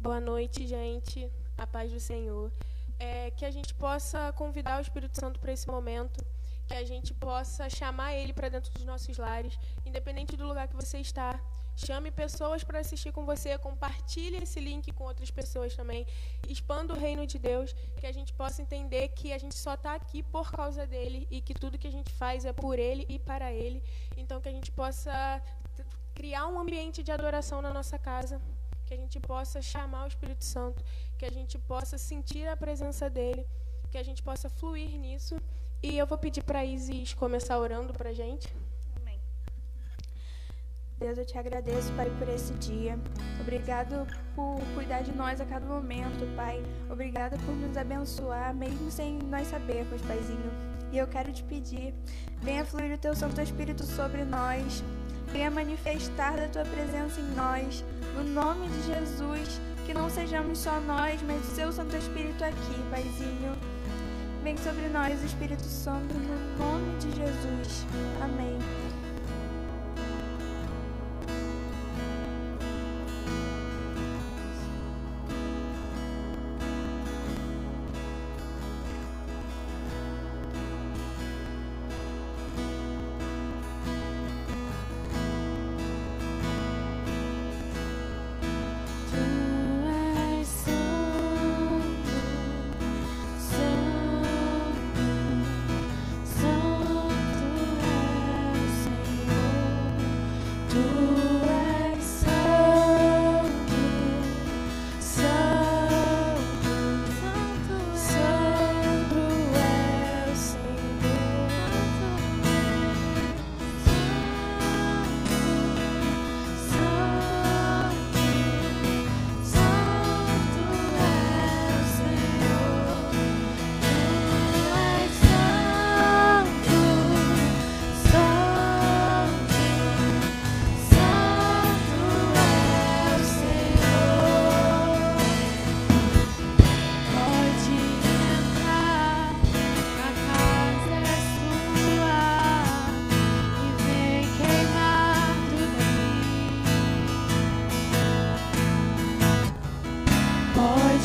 Boa noite, gente. A paz do Senhor. É, que a gente possa convidar o Espírito Santo para esse momento, que a gente possa chamar ele para dentro dos nossos lares, independente do lugar que você está. Chame pessoas para assistir com você, compartilhe esse link com outras pessoas também. Expanda o reino de Deus, que a gente possa entender que a gente só está aqui por causa dele e que tudo que a gente faz é por ele e para ele. Então, que a gente possa criar um ambiente de adoração na nossa casa, que a gente possa chamar o Espírito Santo, que a gente possa sentir a presença dele, que a gente possa fluir nisso. E eu vou pedir para a Isis começar orando para a gente. Deus, eu te agradeço, Pai, por esse dia. Obrigado por cuidar de nós a cada momento, Pai. Obrigada por nos abençoar, mesmo sem nós sabermos, Paizinho. E eu quero te pedir, venha fluir o teu Santo Espírito sobre nós. Venha manifestar da tua presença em nós. No nome de Jesus, que não sejamos só nós, mas o seu Santo Espírito aqui, Paizinho. Vem sobre nós, Espírito Santo, no nome de Jesus. Amém.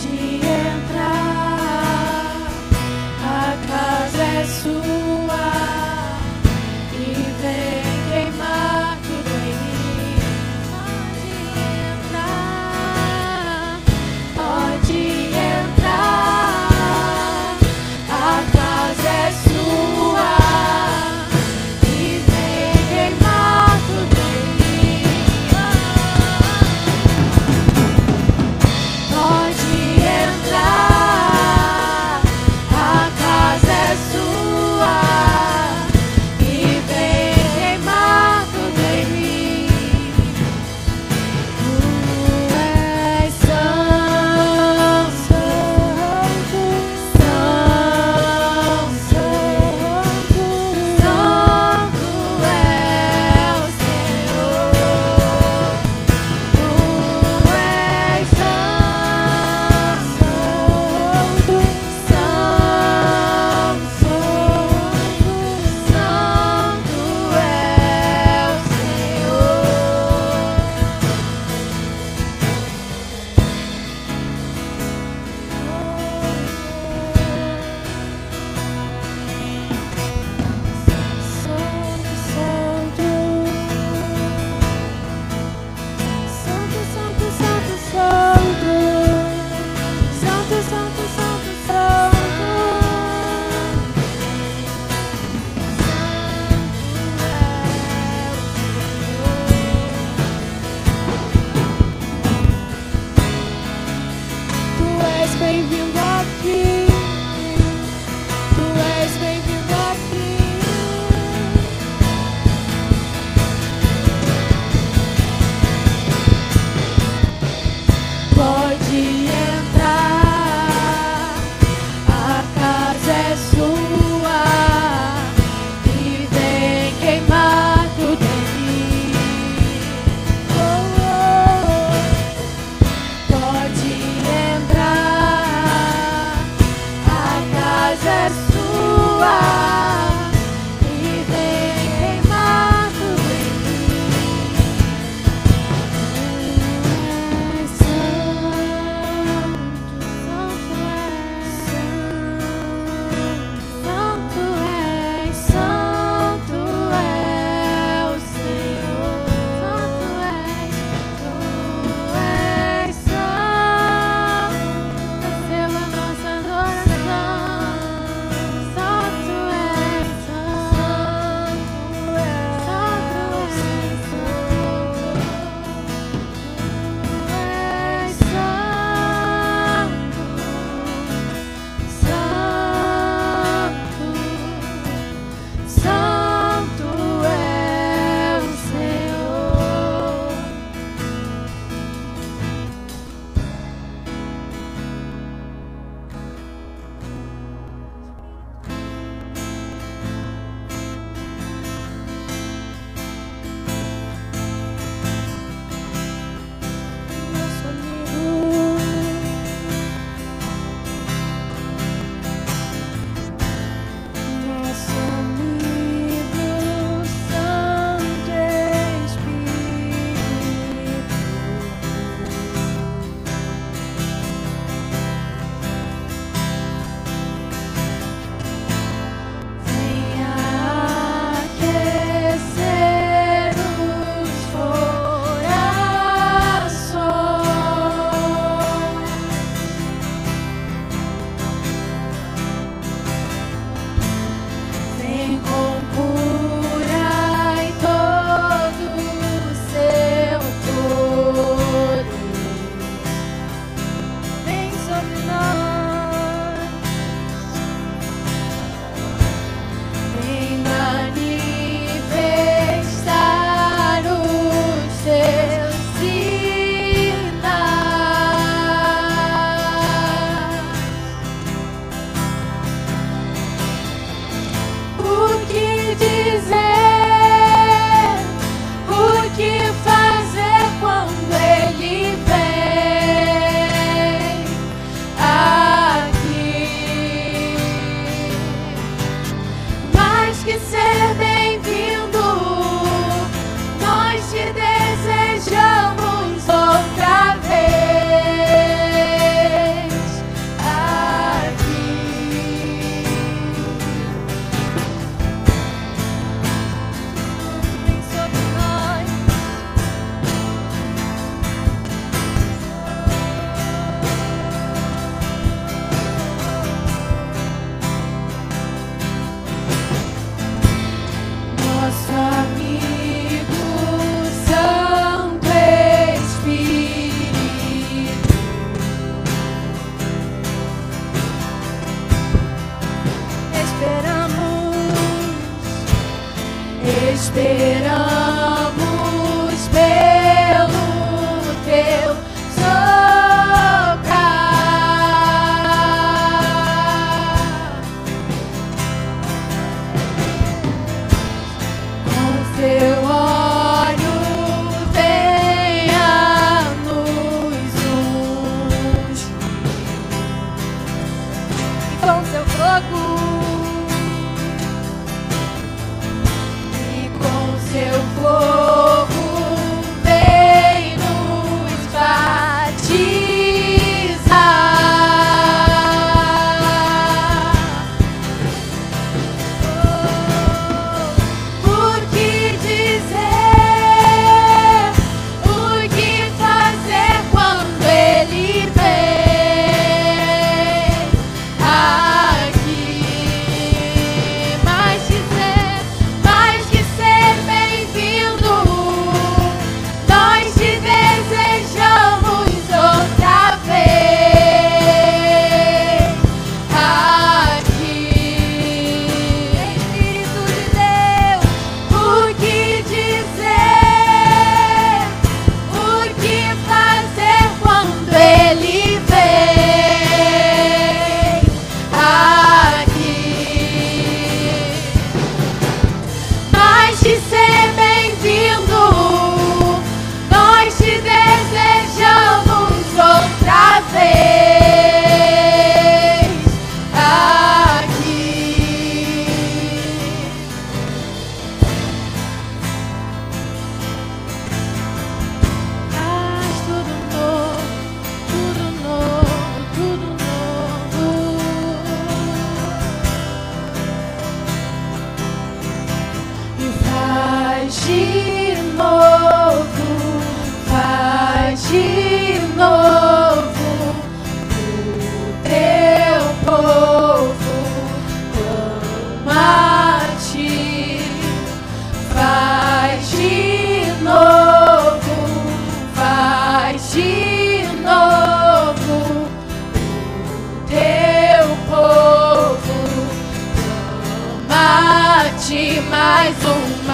Pode entrar, a casa é sua. de mais um.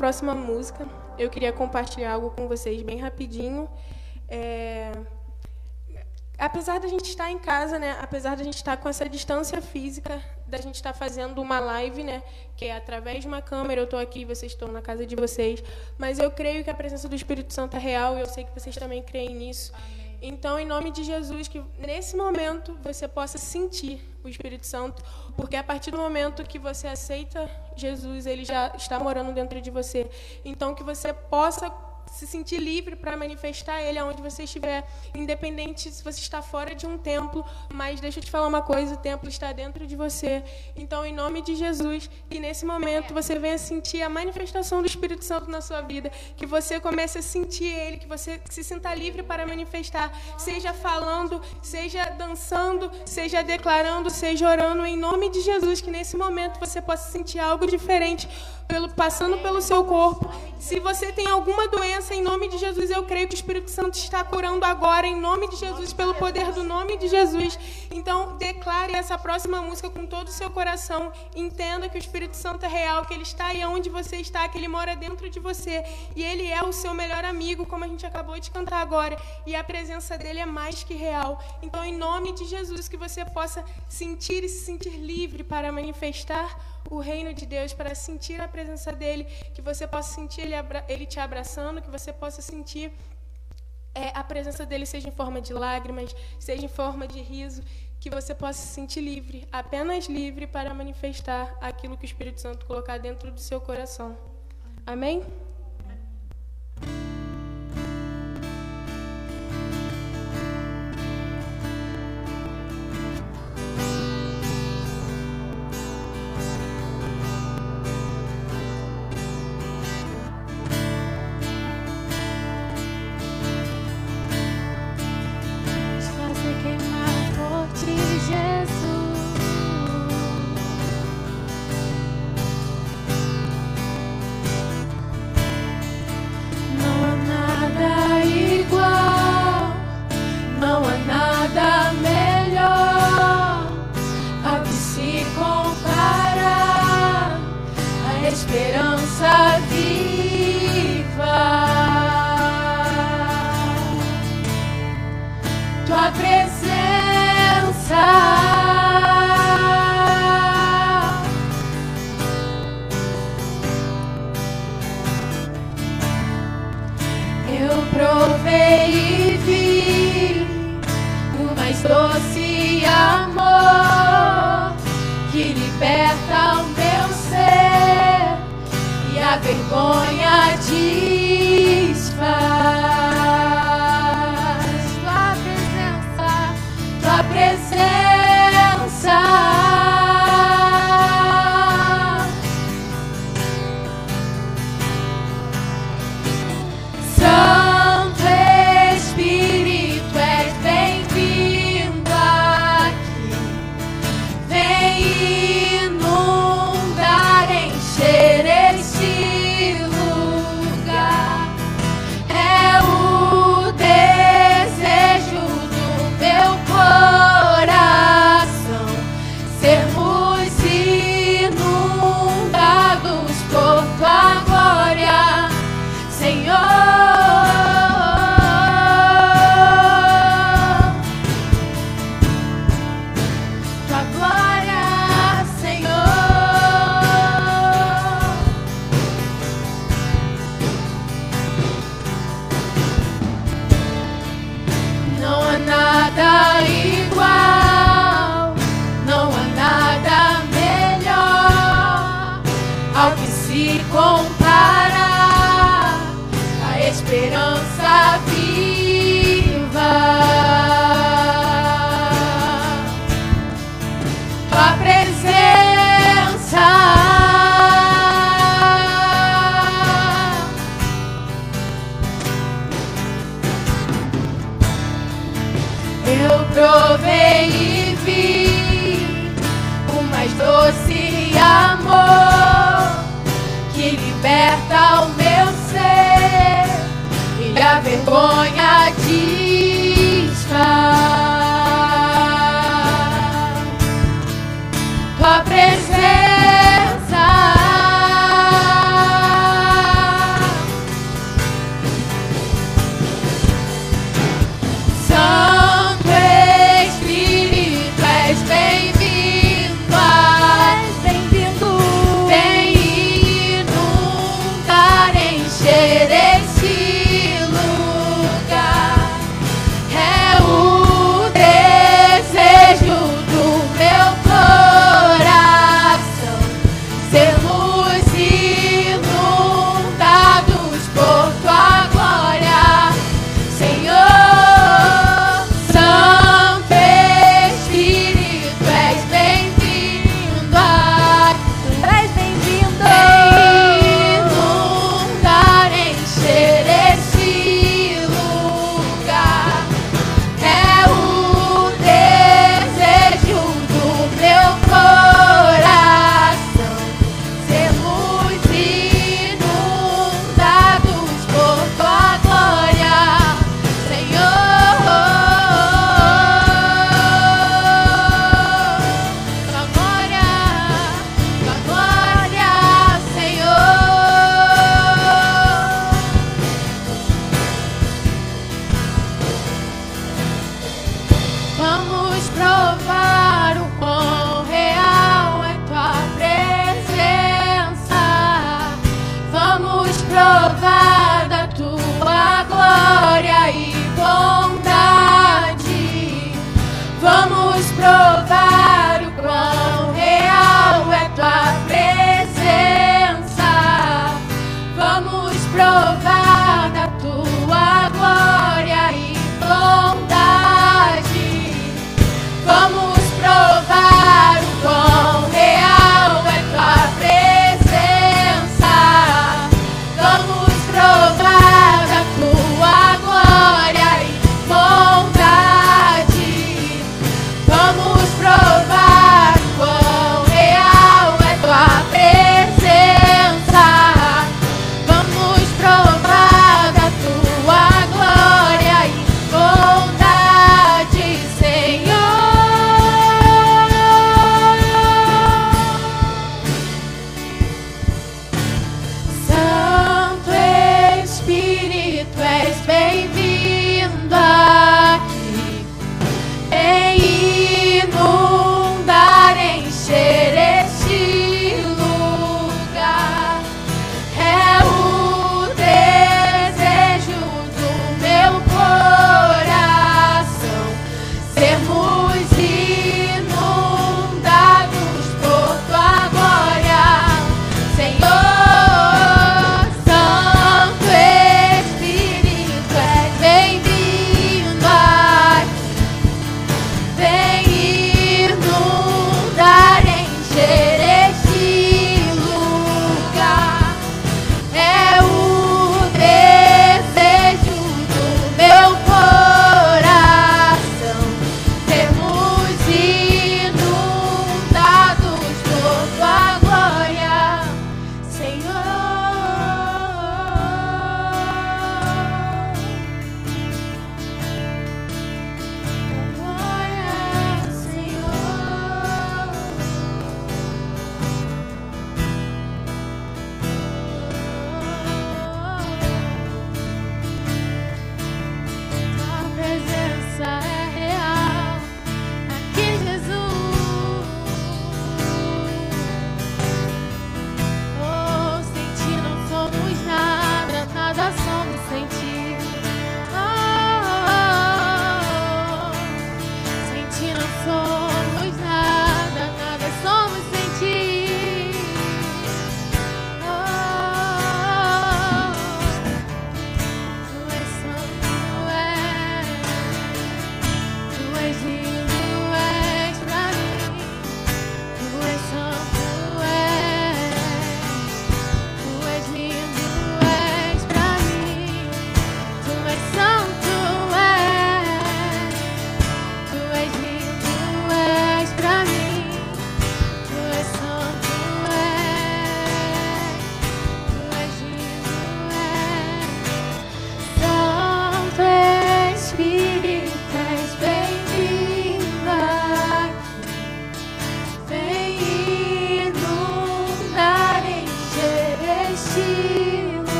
Próxima música, eu queria compartilhar algo com vocês bem rapidinho. É... Apesar da gente estar em casa, né? Apesar da gente estar com essa distância física, da gente estar fazendo uma live, né? Que é através de uma câmera, eu estou aqui, vocês estão na casa de vocês. Mas eu creio que a presença do Espírito Santo é real e eu sei que vocês também creem nisso. Então, em nome de Jesus, que nesse momento você possa sentir o Espírito Santo, porque a partir do momento que você aceita Jesus, ele já está morando dentro de você. Então, que você possa se sentir livre para manifestar Ele aonde você estiver, independente se você está fora de um templo, mas deixa eu te falar uma coisa, o templo está dentro de você. Então, em nome de Jesus, que nesse momento você venha sentir a manifestação do Espírito Santo na sua vida, que você comece a sentir Ele, que você se sinta livre para manifestar, seja falando, seja dançando, seja declarando, seja orando, em nome de Jesus, que nesse momento você possa sentir algo diferente pelo, passando pelo seu corpo. Se você tem alguma doença, em nome de Jesus, eu creio que o Espírito Santo está curando agora, em nome de Jesus, pelo poder do nome de Jesus. Então, declare essa próxima música com todo o seu coração. Entenda que o Espírito Santo é real, que ele está aí onde você está, que ele mora dentro de você. E ele é o seu melhor amigo, como a gente acabou de cantar agora. E a presença dele é mais que real. Então, em nome de Jesus, que você possa sentir e se sentir livre para manifestar o reino de Deus, para sentir a presença dele, que você possa sentir ele, ele te abraçando, que você possa sentir é, a presença dele, seja em forma de lágrimas, seja em forma de riso, que você possa se sentir livre, apenas livre para manifestar aquilo que o Espírito Santo colocar dentro do seu coração. Amém?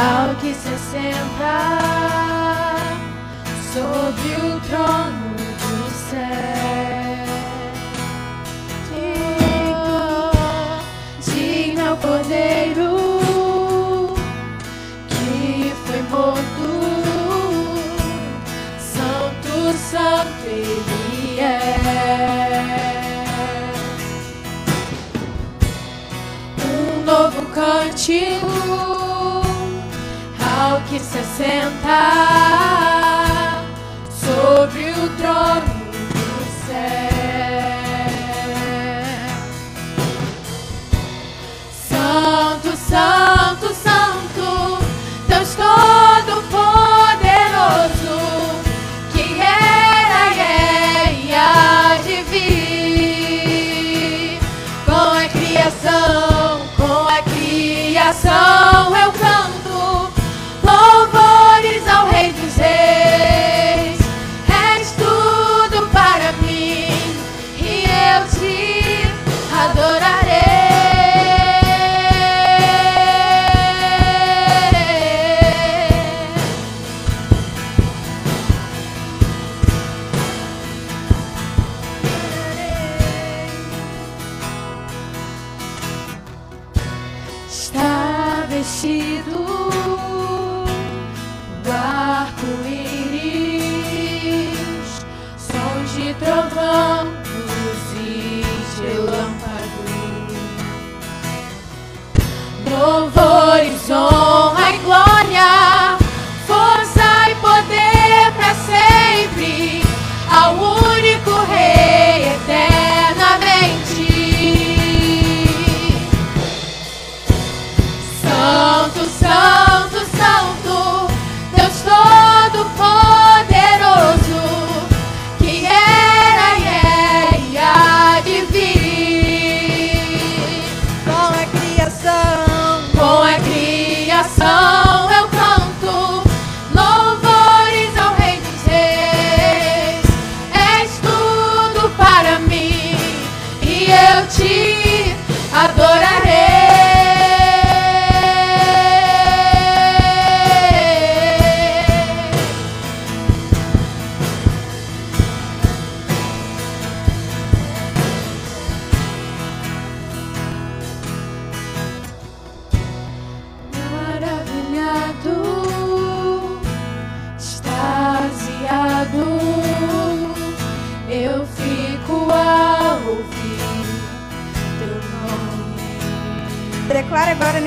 ao que se senta sobre o trono do céu. Digno, digno o Cordeiro que foi morto, Santo, Santo Ele é. Um novo cântico que se senta sobre o trono.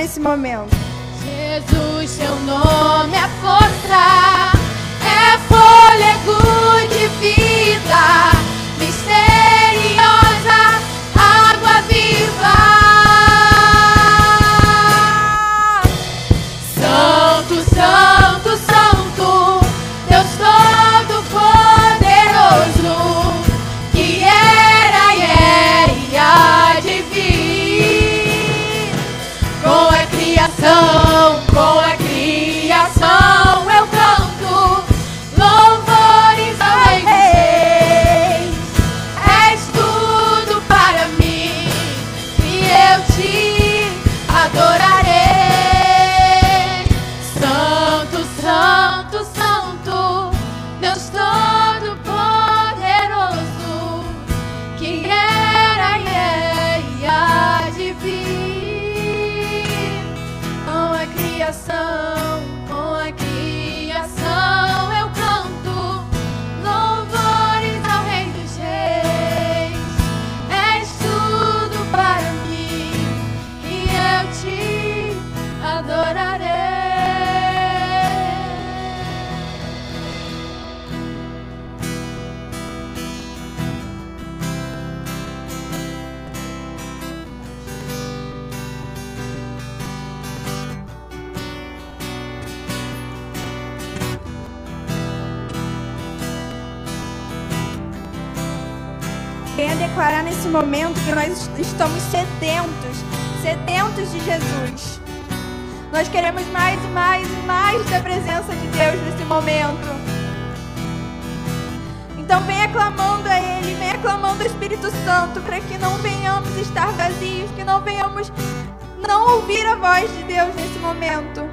nesse momento. Jesus, seu nome é força, é fôlego. Nós queremos mais e mais e mais da presença de Deus nesse momento. Então venha clamando a Ele, venha clamando ao Espírito Santo para que não venhamos estar vazios, que não venhamos não ouvir a voz de Deus nesse momento.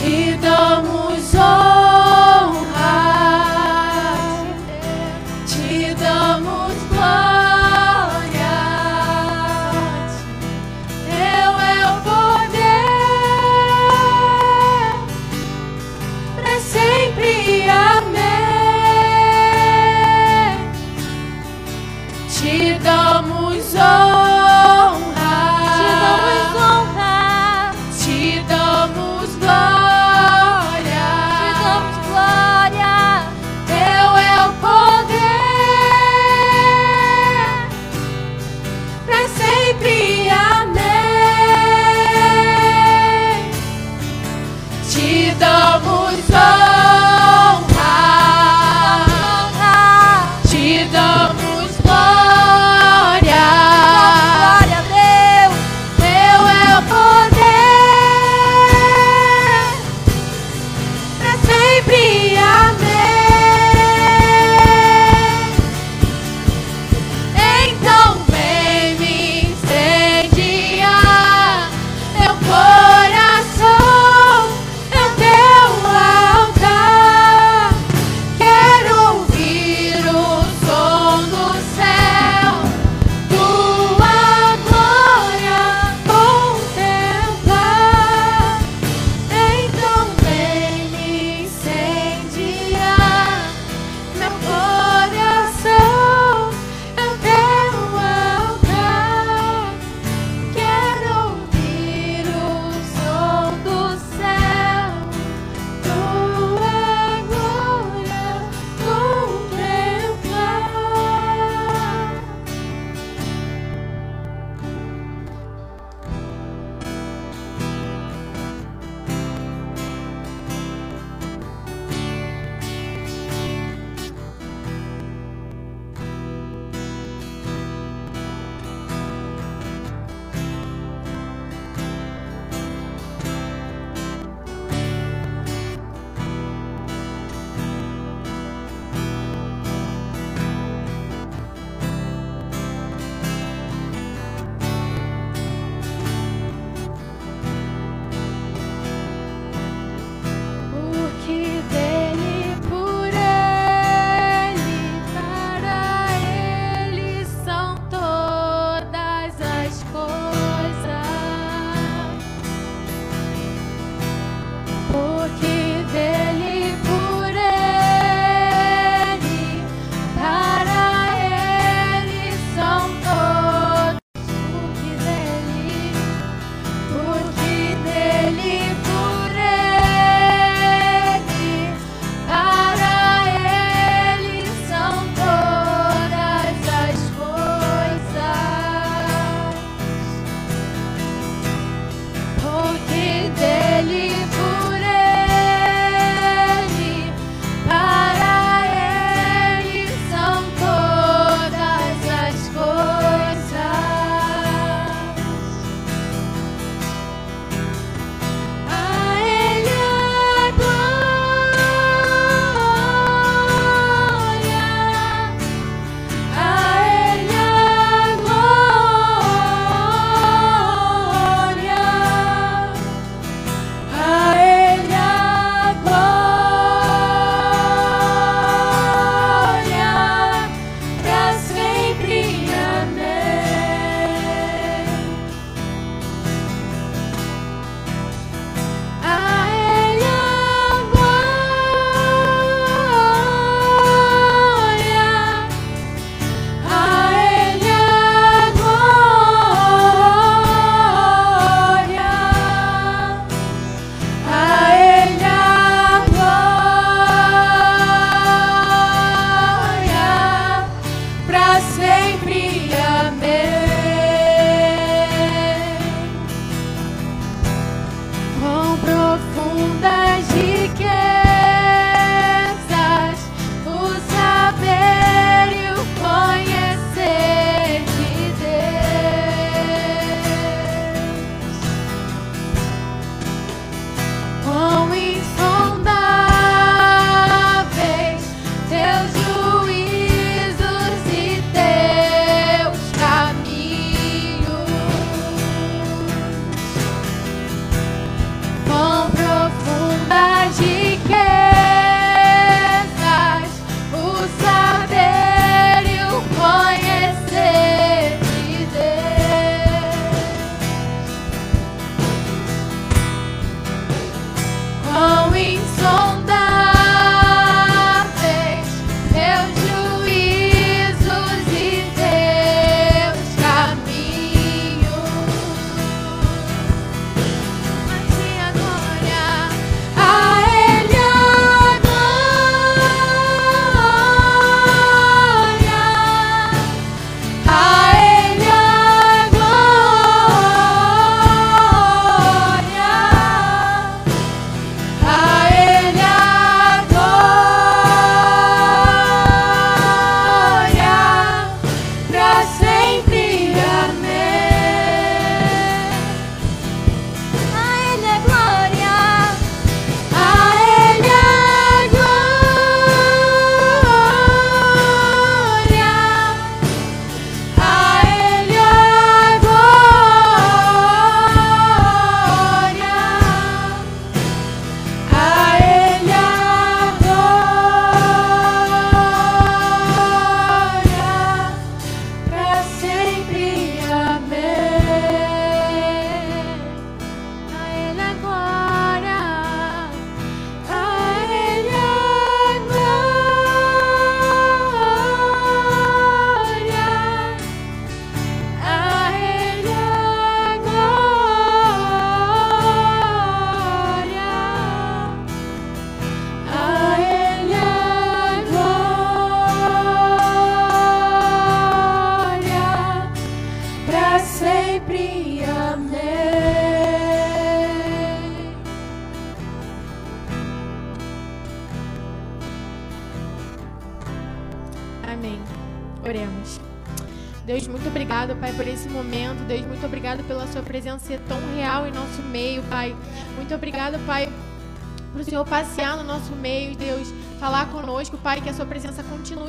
Glória.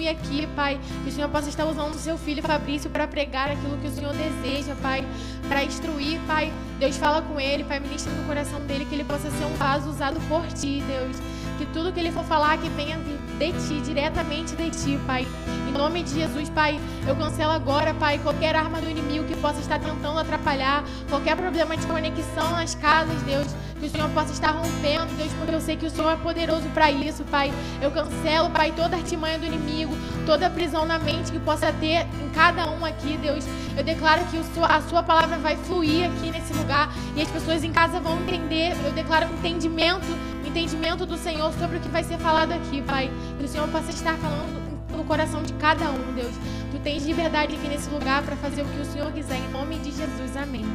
Continue aqui, Pai, que o Senhor possa estar usando o seu filho Fabrício para pregar aquilo que o Senhor deseja, Pai, para instruir, Pai. Deus fala com ele, Pai, ministra no coração dele que ele possa ser um vaso usado por ti, Deus. Que tudo que ele for falar que venha de ti, diretamente de ti, Pai. Em nome de Jesus, Pai, eu cancelo agora, Pai, qualquer arma do inimigo que possa estar tentando atrapalhar, qualquer problema de conexão nas casas, Deus, que o Senhor possa estar rompendo, Deus, porque eu sei que o Senhor é poderoso para isso, Pai. Eu cancelo, Pai, toda artimanha do inimigo, toda prisão na mente que possa ter em cada um aqui, Deus. Eu declaro que a Sua palavra vai fluir aqui nesse lugar e as pessoas em casa vão entender. Eu declaro entendimento entendimento do Senhor sobre o que vai ser falado aqui, Pai. Que o Senhor possa estar falando no coração de cada um, Deus. Tu tens liberdade aqui nesse lugar para fazer o que o Senhor quiser. Em nome de Jesus. Amém.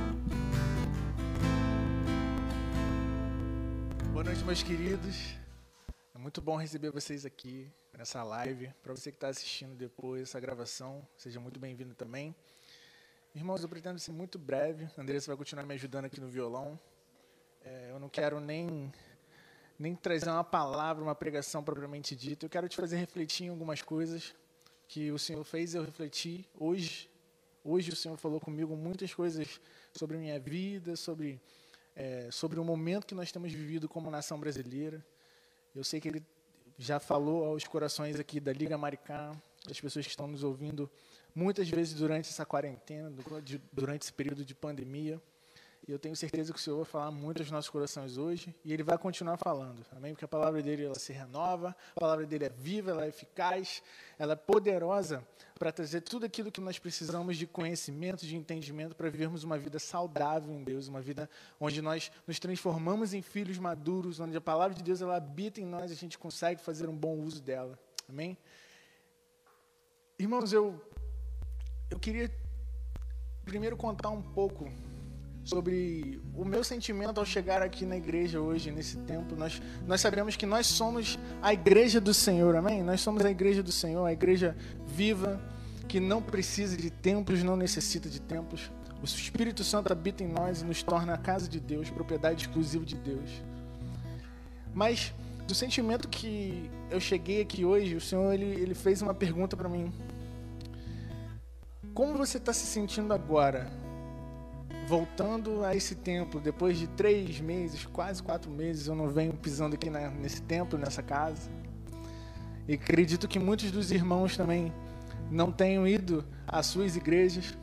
Noite, meus queridos. É muito bom receber vocês aqui nessa live. Para você que está assistindo depois essa gravação, seja muito bem-vindo também. Irmãos, eu pretendo ser muito breve. Andressa vai continuar me ajudando aqui no violão. É, eu não quero nem nem trazer uma palavra, uma pregação propriamente dita. Eu quero te fazer refletir em algumas coisas que o Senhor fez eu refletir hoje. Hoje o Senhor falou comigo muitas coisas sobre minha vida, sobre, é, sobre o momento que nós temos vivido como nação brasileira. Eu sei que Ele já falou aos corações aqui da Liga Maricá, das pessoas que estão nos ouvindo muitas vezes durante essa quarentena, durante esse período de pandemia. E eu tenho certeza que o Senhor vai falar muito aos nossos corações hoje. E Ele vai continuar falando. Amém? Porque a palavra dele ela se renova, a palavra dele é viva, ela é eficaz, ela é poderosa para trazer tudo aquilo que nós precisamos de conhecimento, de entendimento, para vivermos uma vida saudável em Deus, uma vida onde nós nos transformamos em filhos maduros, onde a palavra de Deus ela habita em nós e a gente consegue fazer um bom uso dela. Amém? Irmãos, eu eu queria primeiro contar um pouco sobre o meu sentimento ao chegar aqui na igreja hoje, nesse tempo. Nós, nós sabemos que nós somos a igreja do Senhor, amém? Nós somos a igreja do Senhor, a igreja viva, que não precisa de templos, não necessita de templos. O Espírito Santo habita em nós e nos torna a casa de Deus, propriedade exclusiva de Deus. Mas do sentimento que eu cheguei aqui hoje, o Senhor ele, ele fez uma pergunta para mim. Como você está se sentindo agora? Voltando a esse templo, depois de três meses, quase quatro meses, eu não venho pisando aqui na, nesse templo, nessa casa. E acredito que muitos dos irmãos também não tenham ido às suas igrejas.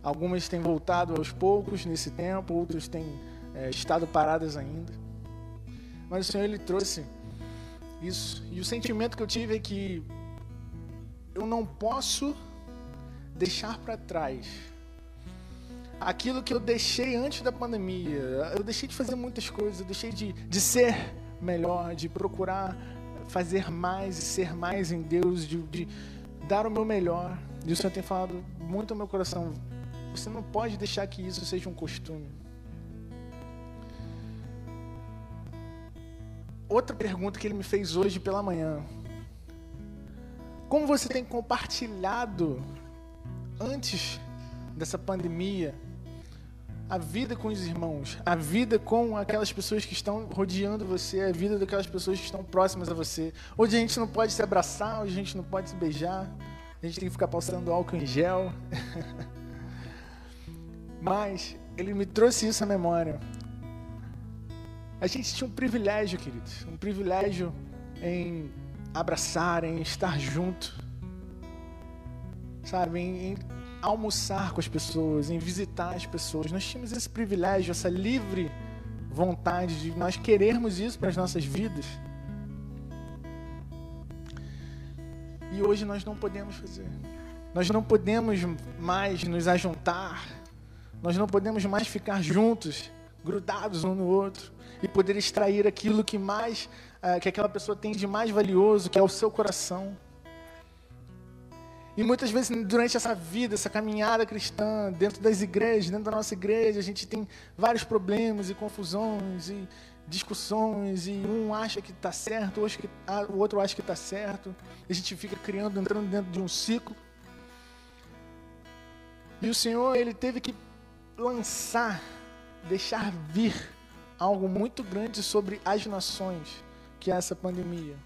Algumas têm voltado aos poucos nesse tempo, outras têm é, estado paradas ainda. Mas o Senhor ele trouxe isso. E o sentimento que eu tive é que eu não posso deixar para trás aquilo que eu deixei antes da pandemia. Eu deixei de fazer muitas coisas, eu deixei de, de ser melhor, de procurar fazer mais e ser mais em Deus, de, de dar o meu melhor. E o Senhor tem falado muito ao meu coração. Você não pode deixar que isso seja um costume. Outra pergunta que ele me fez hoje pela manhã. Como você tem compartilhado antes dessa pandemia, a vida com os irmãos, a vida com aquelas pessoas que estão rodeando você, a vida daquelas pessoas que estão próximas a você. Hoje a gente não pode se abraçar, hoje a gente não pode se beijar, a gente tem que ficar passando álcool em gel. Mas ele me trouxe isso à memória. A gente tinha um privilégio, queridos, um privilégio em abraçar, em estar junto sabe, em, em almoçar com as pessoas, em visitar as pessoas. Nós tínhamos esse privilégio, essa livre vontade de nós querermos isso para as nossas vidas. E hoje nós não podemos fazer. Nós não podemos mais nos ajuntar. Nós não podemos mais ficar juntos, grudados um no outro e poder extrair aquilo que mais uh, que aquela pessoa tem de mais valioso, que é o seu coração. E muitas vezes durante essa vida, essa caminhada cristã, dentro das igrejas, dentro da nossa igreja, a gente tem vários problemas e confusões e discussões e um acha que está certo, o outro acha que está certo. A gente fica criando, entrando dentro de um ciclo. E o Senhor, ele teve que lançar, deixar vir algo muito grande sobre as nações, que é essa pandemia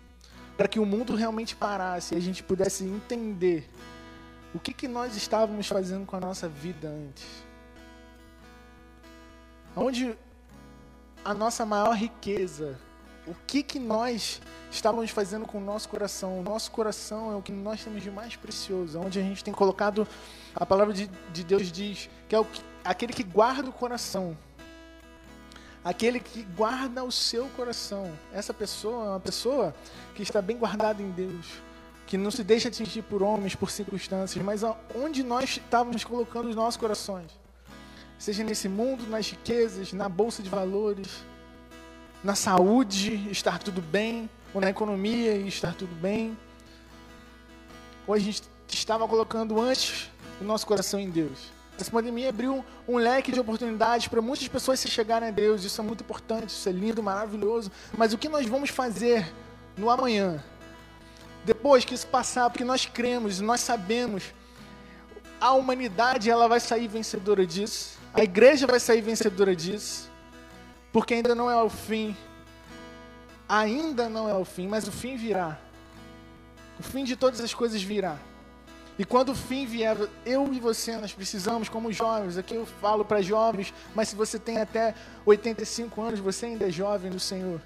para que o mundo realmente parasse e a gente pudesse entender o que, que nós estávamos fazendo com a nossa vida antes. Onde a nossa maior riqueza, o que, que nós estávamos fazendo com o nosso coração. O nosso coração é o que nós temos de mais precioso, onde a gente tem colocado, a palavra de, de Deus diz, que é o, aquele que guarda o coração aquele que guarda o seu coração. Essa pessoa é uma pessoa que está bem guardada em Deus, que não se deixa atingir por homens, por circunstâncias, mas onde nós estávamos colocando os nossos corações. Seja nesse mundo, nas riquezas, na bolsa de valores, na saúde, estar tudo bem, ou na economia e estar tudo bem. Ou a gente estava colocando antes o nosso coração em Deus. Essa pandemia abriu um, leque de oportunidades para muitas pessoas se chegarem a Deus. Isso é muito importante, isso é lindo, maravilhoso. Mas o que nós vamos fazer no amanhã? Depois que isso passar, porque nós cremos, nós sabemos, a humanidade ela vai sair vencedora disso. A igreja vai sair vencedora disso. Porque ainda não é o fim. Ainda não é o fim, mas o fim virá. O fim de todas as coisas virá. E quando o fim vier, eu e você, nós precisamos, como jovens, aqui eu falo para jovens, mas se você tem até 85 anos, você ainda é jovem no Senhor.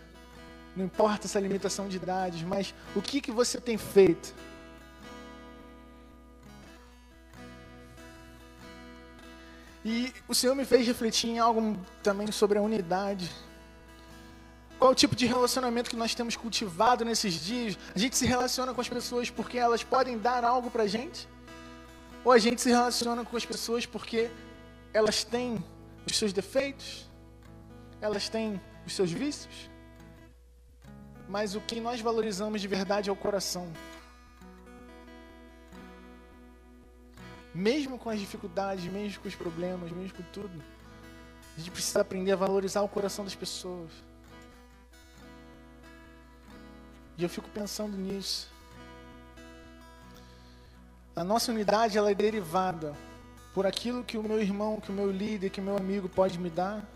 Não importa essa limitação de idades, mas o que, que você tem feito? E o Senhor me fez refletir em algo também sobre a unidade. Qual o tipo de relacionamento que nós temos cultivado nesses dias? A gente se relaciona com as pessoas porque elas podem dar algo para gente? Ou a gente se relaciona com as pessoas porque elas têm os seus defeitos? Elas têm os seus vícios? Mas o que nós valorizamos de verdade é o coração. mesmo com as dificuldades, mesmo com os problemas, mesmo com tudo. A gente precisa aprender a valorizar o coração das pessoas. E eu fico pensando nisso. A nossa unidade ela é derivada por aquilo que o meu irmão, que o meu líder, que o meu amigo pode me dar,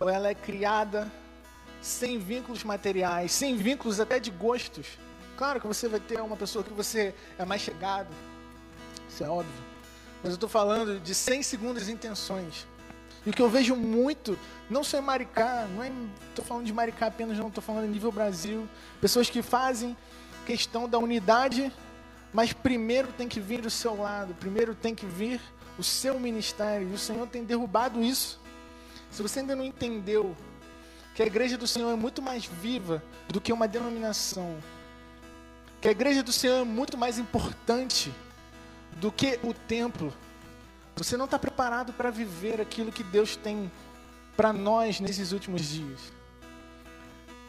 ou ela é criada sem vínculos materiais, sem vínculos até de gostos. Claro que você vai ter uma pessoa que você é mais chegado, isso é óbvio. Mas eu estou falando de 100 segundas intenções. E o que eu vejo muito, não só em Maricá, não estou é, falando de Maricá apenas, não, estou falando em nível Brasil. Pessoas que fazem questão da unidade, mas primeiro tem que vir do seu lado, primeiro tem que vir o seu ministério. E o Senhor tem derrubado isso. Se você ainda não entendeu que a igreja do Senhor é muito mais viva do que uma denominação, que a igreja do Senhor é muito mais importante do que o templo, você não está preparado para viver aquilo que Deus tem para nós nesses últimos dias.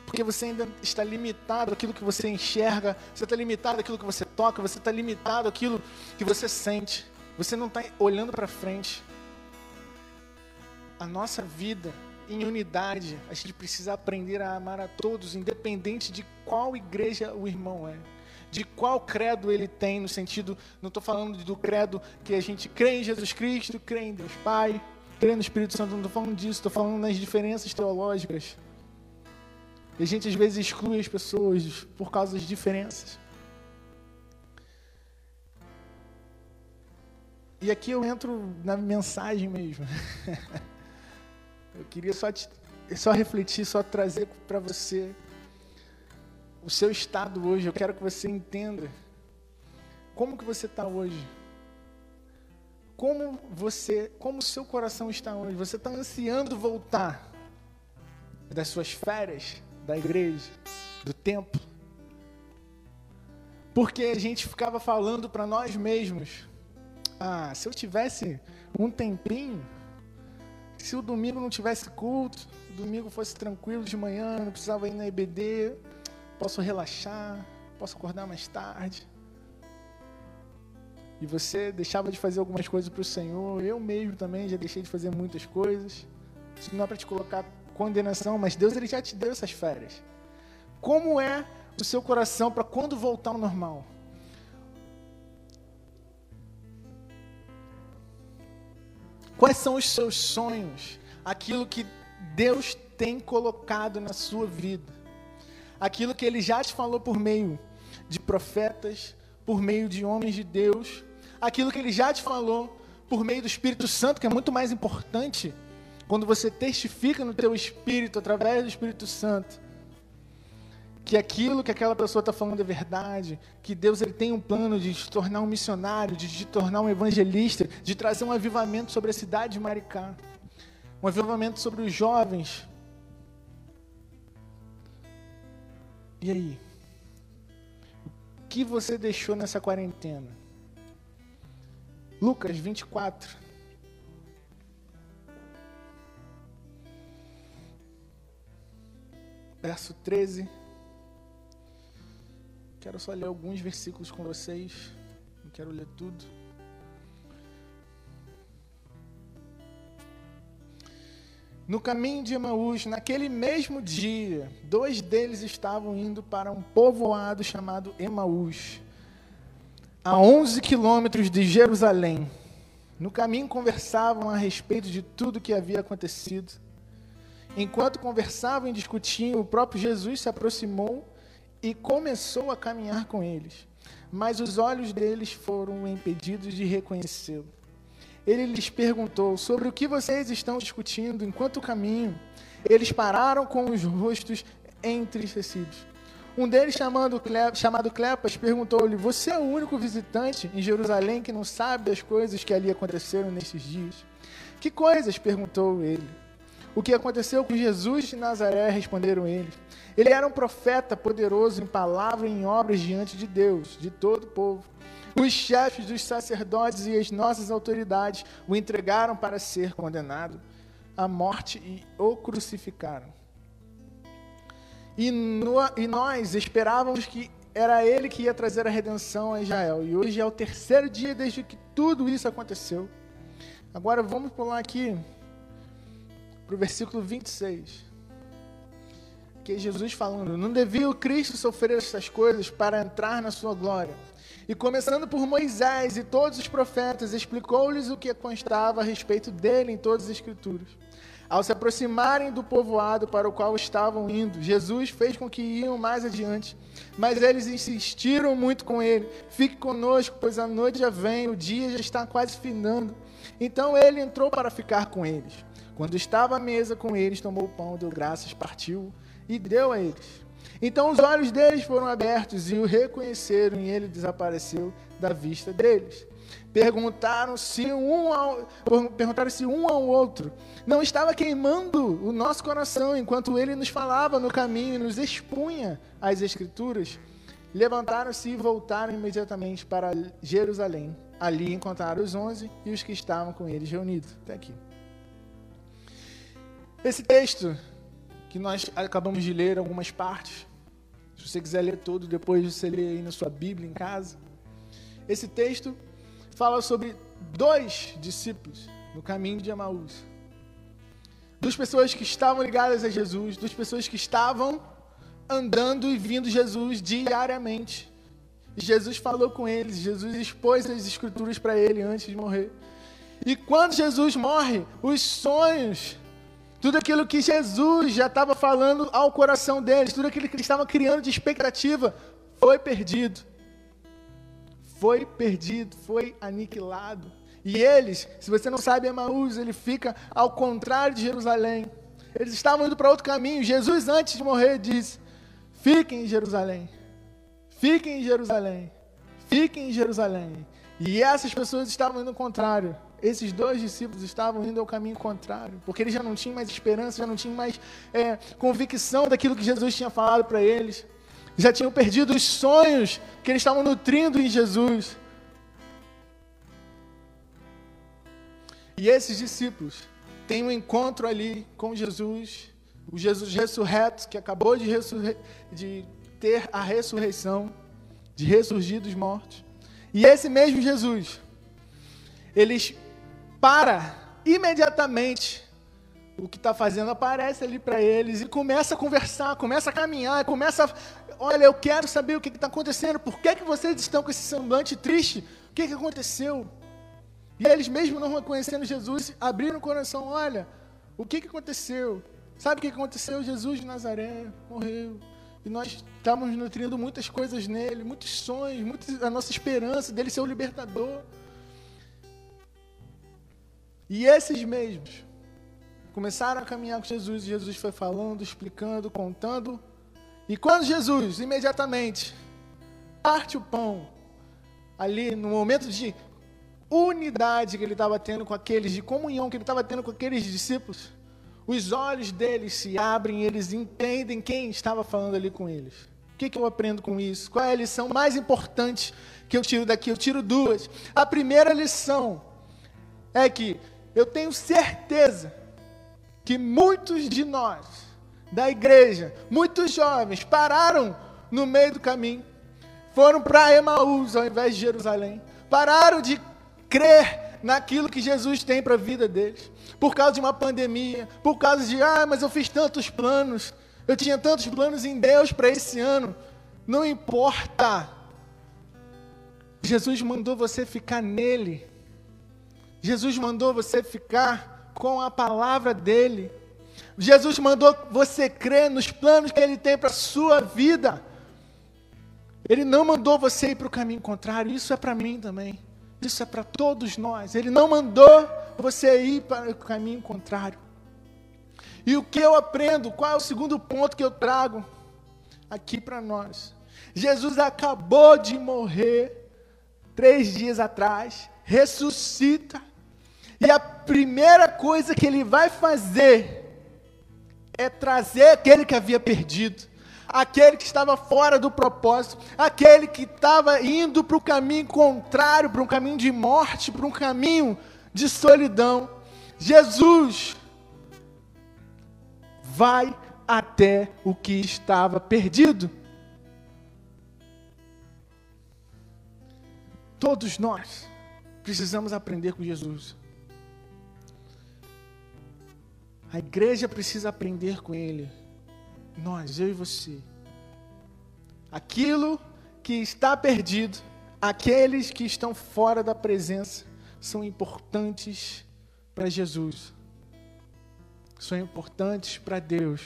Porque você ainda está limitado àquilo que você enxerga, você está limitado àquilo que você toca, você está limitado àquilo que você sente. Você não está olhando para frente. A nossa vida em unidade, a gente precisa aprender a amar a todos, independente de qual igreja o irmão é de qual credo ele tem, no sentido, não estou falando do credo que a gente crê em Jesus Cristo, crê em Deus Pai, crê no Espírito Santo, não estou falando disso, estou falando nas diferenças teológicas. E a gente às vezes exclui as pessoas por causa das diferenças. E aqui eu entro na mensagem mesmo. eu queria só, te, só refletir, só trazer para você o seu estado hoje. Eu quero que você entenda como que você está hoje. Como você, como o seu coração está hoje? Você está ansiando voltar das suas férias, da igreja, do templo? Porque a gente ficava falando para nós mesmos: ah, se eu tivesse um tempinho, se o domingo não tivesse culto, o domingo fosse tranquilo de manhã, não precisava ir na EBD, posso relaxar, posso acordar mais tarde. E você deixava de fazer algumas coisas para o Senhor. Eu mesmo também já deixei de fazer muitas coisas. Isso não é para te colocar condenação, mas Deus ele já te deu essas férias. Como é o seu coração para quando voltar ao normal? Quais são os seus sonhos? Aquilo que Deus tem colocado na sua vida. Aquilo que ele já te falou por meio de profetas, por meio de homens de Deus, aquilo que ele já te falou por meio do Espírito Santo, que é muito mais importante quando você testifica no teu espírito através do Espírito Santo que aquilo que aquela pessoa está falando é verdade, que Deus ele tem um plano de te tornar um missionário, de te tornar um evangelista, de trazer um avivamento sobre a cidade de Maricá, um avivamento sobre os jovens, E aí? O que você deixou nessa quarentena? Lucas 24. Verso 13. Quero só ler alguns versículos com vocês. Não quero ler tudo. No caminho de Emaús, naquele mesmo dia, dois deles estavam indo para um povoado chamado Emaús, a 11 quilômetros de Jerusalém. No caminho conversavam a respeito de tudo que havia acontecido. Enquanto conversavam e discutiam, o próprio Jesus se aproximou e começou a caminhar com eles. Mas os olhos deles foram impedidos de reconhecê-lo ele lhes perguntou sobre o que vocês estão discutindo enquanto caminho. Eles pararam com os rostos entristecidos. Um deles, chamando, chamado Clepas, perguntou-lhe: Você é o único visitante em Jerusalém que não sabe das coisas que ali aconteceram nesses dias? Que coisas? perguntou ele. O que aconteceu com Jesus de Nazaré? responderam eles. Ele era um profeta poderoso em palavra e em obras diante de Deus, de todo o povo. Os chefes dos sacerdotes e as nossas autoridades o entregaram para ser condenado à morte e o crucificaram. E, no, e nós esperávamos que era ele que ia trazer a redenção a Israel. E hoje é o terceiro dia desde que tudo isso aconteceu. Agora vamos pular aqui para o versículo 26. Que é Jesus falando: Não devia o Cristo sofrer essas coisas para entrar na sua glória. E começando por Moisés e todos os profetas, explicou-lhes o que constava a respeito dele em todas as Escrituras. Ao se aproximarem do povoado para o qual estavam indo, Jesus fez com que iam mais adiante. Mas eles insistiram muito com ele: Fique conosco, pois a noite já vem, o dia já está quase finando. Então ele entrou para ficar com eles. Quando estava à mesa com eles, tomou o pão, deu graças, partiu e deu a eles. Então os olhos deles foram abertos e o reconheceram, e ele desapareceu da vista deles. Perguntaram-se um ao, perguntaram-se um ao outro. Não estava queimando o nosso coração enquanto ele nos falava no caminho e nos expunha as Escrituras? Levantaram-se e voltaram imediatamente para Jerusalém. Ali encontraram os onze e os que estavam com eles reunidos. Até aqui. Esse texto que nós acabamos de ler algumas partes, se você quiser ler todo, depois você lê aí na sua Bíblia em casa. Esse texto fala sobre dois discípulos no caminho de Emaús. Duas pessoas que estavam ligadas a Jesus, duas pessoas que estavam andando e vindo Jesus diariamente. Jesus falou com eles, Jesus expôs as escrituras para ele antes de morrer. E quando Jesus morre, os sonhos, tudo aquilo que Jesus já estava falando ao coração deles, tudo aquilo que eles estavam criando de expectativa, foi perdido foi perdido, foi aniquilado. E eles, se você não sabe, Emaús, ele fica ao contrário de Jerusalém. Eles estavam indo para outro caminho. Jesus, antes de morrer, disse: Fiquem em Jerusalém. Fiquem em Jerusalém. Fiquem em Jerusalém. E essas pessoas estavam indo ao contrário. Esses dois discípulos estavam indo ao caminho contrário, porque eles já não tinham mais esperança, já não tinham mais é, convicção daquilo que Jesus tinha falado para eles já tinham perdido os sonhos que eles estavam nutrindo em Jesus. E esses discípulos têm um encontro ali com Jesus, o Jesus ressurreto, que acabou de, de ter a ressurreição, de ressurgir dos mortos. E esse mesmo Jesus, eles para imediatamente o que está fazendo aparece ali para eles e começa a conversar, começa a caminhar, começa a olha, eu quero saber o que está acontecendo, por que, que vocês estão com esse semblante triste? O que, que aconteceu? E eles, mesmo não reconhecendo Jesus, abriram o coração: olha, o que, que aconteceu? Sabe o que aconteceu? Jesus de Nazaré morreu. E nós estávamos nutrindo muitas coisas nele, muitos sonhos, muitos, a nossa esperança dele ser o libertador. E esses mesmos começaram a caminhar com Jesus, e Jesus foi falando, explicando, contando e quando Jesus imediatamente parte o pão, ali no momento de unidade que ele estava tendo com aqueles, de comunhão que ele estava tendo com aqueles discípulos, os olhos deles se abrem eles entendem quem estava falando ali com eles. O que, que eu aprendo com isso? Qual é a lição mais importante que eu tiro daqui? Eu tiro duas. A primeira lição é que eu tenho certeza que muitos de nós da igreja, muitos jovens pararam no meio do caminho, foram para Emaús ao invés de Jerusalém, pararam de crer naquilo que Jesus tem para a vida deles, por causa de uma pandemia, por causa de, ah, mas eu fiz tantos planos, eu tinha tantos planos em Deus para esse ano, não importa. Jesus mandou você ficar nele. Jesus mandou você ficar com a palavra dele. Jesus mandou você crer nos planos que Ele tem para a sua vida. Ele não mandou você ir para o caminho contrário. Isso é para mim também. Isso é para todos nós. Ele não mandou você ir para o caminho contrário. E o que eu aprendo? Qual é o segundo ponto que eu trago aqui para nós? Jesus acabou de morrer três dias atrás, ressuscita, e a primeira coisa que ele vai fazer é trazer aquele que havia perdido, aquele que estava fora do propósito, aquele que estava indo para o caminho contrário, para um caminho de morte, para um caminho de solidão. Jesus vai até o que estava perdido. Todos nós precisamos aprender com Jesus. A igreja precisa aprender com Ele. Nós, eu e você. Aquilo que está perdido, aqueles que estão fora da presença, são importantes para Jesus. São importantes para Deus.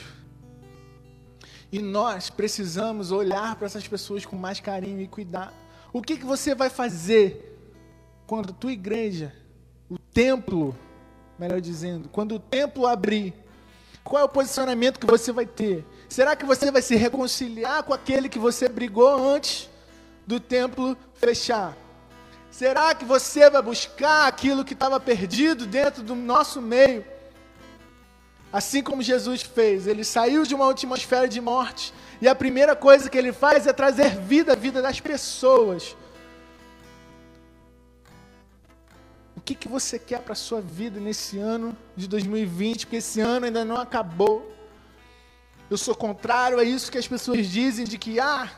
E nós precisamos olhar para essas pessoas com mais carinho e cuidado. O que, que você vai fazer quando a tua igreja, o templo, melhor dizendo, quando o templo abrir? Qual é o posicionamento que você vai ter? Será que você vai se reconciliar com aquele que você brigou antes do templo fechar? Será que você vai buscar aquilo que estava perdido dentro do nosso meio? Assim como Jesus fez, ele saiu de uma atmosfera de morte e a primeira coisa que ele faz é trazer vida à vida das pessoas. Que, que você quer para a sua vida nesse ano de 2020? Porque esse ano ainda não acabou. Eu sou contrário a isso que as pessoas dizem de que ah,